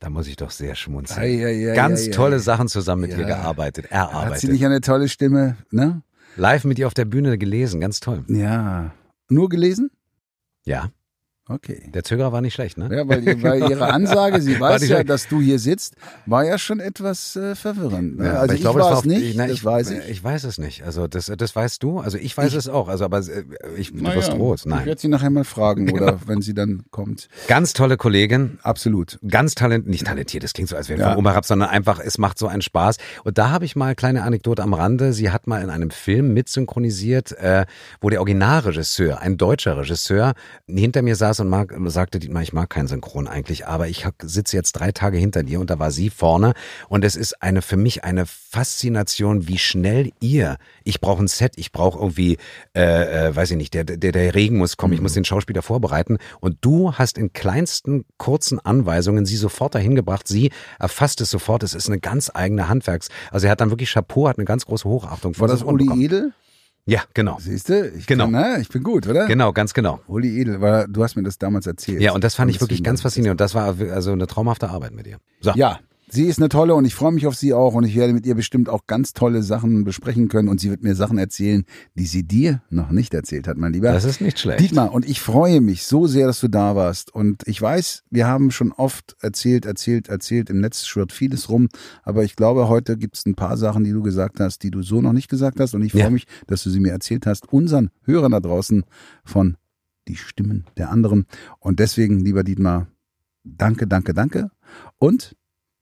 Da muss ich doch sehr schmunzeln. Ei, ei, ei, Ganz tolle Sachen zusammen mit Ja. ihr gearbeitet, erarbeitet. Hat sie nicht eine tolle Stimme, ne? Live mit ihr auf der Bühne gelesen, ganz toll. Ja. Nur gelesen? Ja, Okay. der Zögerer war nicht schlecht, ne? Ja, weil, weil ihre *laughs* Ansage, sie weiß ja, schlecht. dass du hier sitzt, war ja schon etwas äh, verwirrend. Ne? Ja, also aber ich, glaube, es war es nicht, na, das ich, weiß ich. Ich weiß es nicht. Also das, das weißt du. Also ich weiß es auch. Also aber äh, ich, du wirst rot. Ich Nein. werde sie nachher mal fragen *laughs* Genau. oder wenn sie dann kommt. Ganz tolle Kollegin. Absolut. Ganz talent, nicht talentiert, das klingt so, als wäre Ja. vom Oberhab, sondern einfach, es macht so einen Spaß. Und da habe ich mal kleine Anekdote am Rande. Sie hat mal in einem Film mitsynchronisiert, äh, wo der Originalregisseur, ein deutscher Regisseur, hinter mir saß und mag, sagte, Dietmar, ich mag keinen Synchron eigentlich, aber ich sitze jetzt drei Tage hinter dir und da war sie vorne. Und es ist eine für mich eine Faszination, wie schnell ihr, ich brauche ein Set, ich brauche irgendwie, äh, äh, weiß ich nicht, der, der, der Regen muss kommen, ich muss den Schauspieler vorbereiten. Und du hast in kleinsten, kurzen Anweisungen sie sofort dahin gebracht. Sie erfasst es sofort. Es ist eine ganz eigene Handwerks. Also er hat dann wirklich Chapeau, hat eine ganz große Hochachtung War das Uli. Edel? Ja, genau. Siehst du? Ich Genau. Kann, na, ich bin gut, oder? Genau, ganz genau. Uli Edel, weil du hast mir das damals erzählt. Ja, und das fand ich wirklich ganz faszinierend. Und das war also eine traumhafte Arbeit mit ihr. So. Ja, sie ist eine tolle und ich freue mich auf sie auch und ich werde mit ihr bestimmt auch ganz tolle Sachen besprechen können und sie wird mir Sachen erzählen, die sie dir noch nicht erzählt hat, mein Lieber. Das ist nicht schlecht. Dietmar, und ich freue mich so sehr, dass du da warst. Und ich weiß, wir haben schon oft erzählt, erzählt, erzählt. Im Netz schwirrt vieles rum. Aber ich glaube, heute gibt es ein paar Sachen, die du gesagt hast, die du so noch nicht gesagt hast. Und ich freue Ja. mich, dass du sie mir erzählt hast. Unseren Hörern da draußen von die Stimmen der anderen. Und deswegen, lieber Dietmar, danke, danke, danke. Und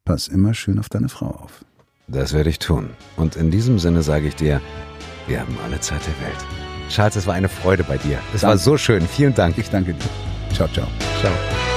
pass immer schön auf deine Frau auf. Das werde ich tun. Und in diesem Sinne sage ich dir, wir haben alle Zeit der Welt. Charles, es war eine Freude bei dir. Es war Danke. so schön. Vielen Dank. Ich danke dir. Ciao, ciao. Ciao.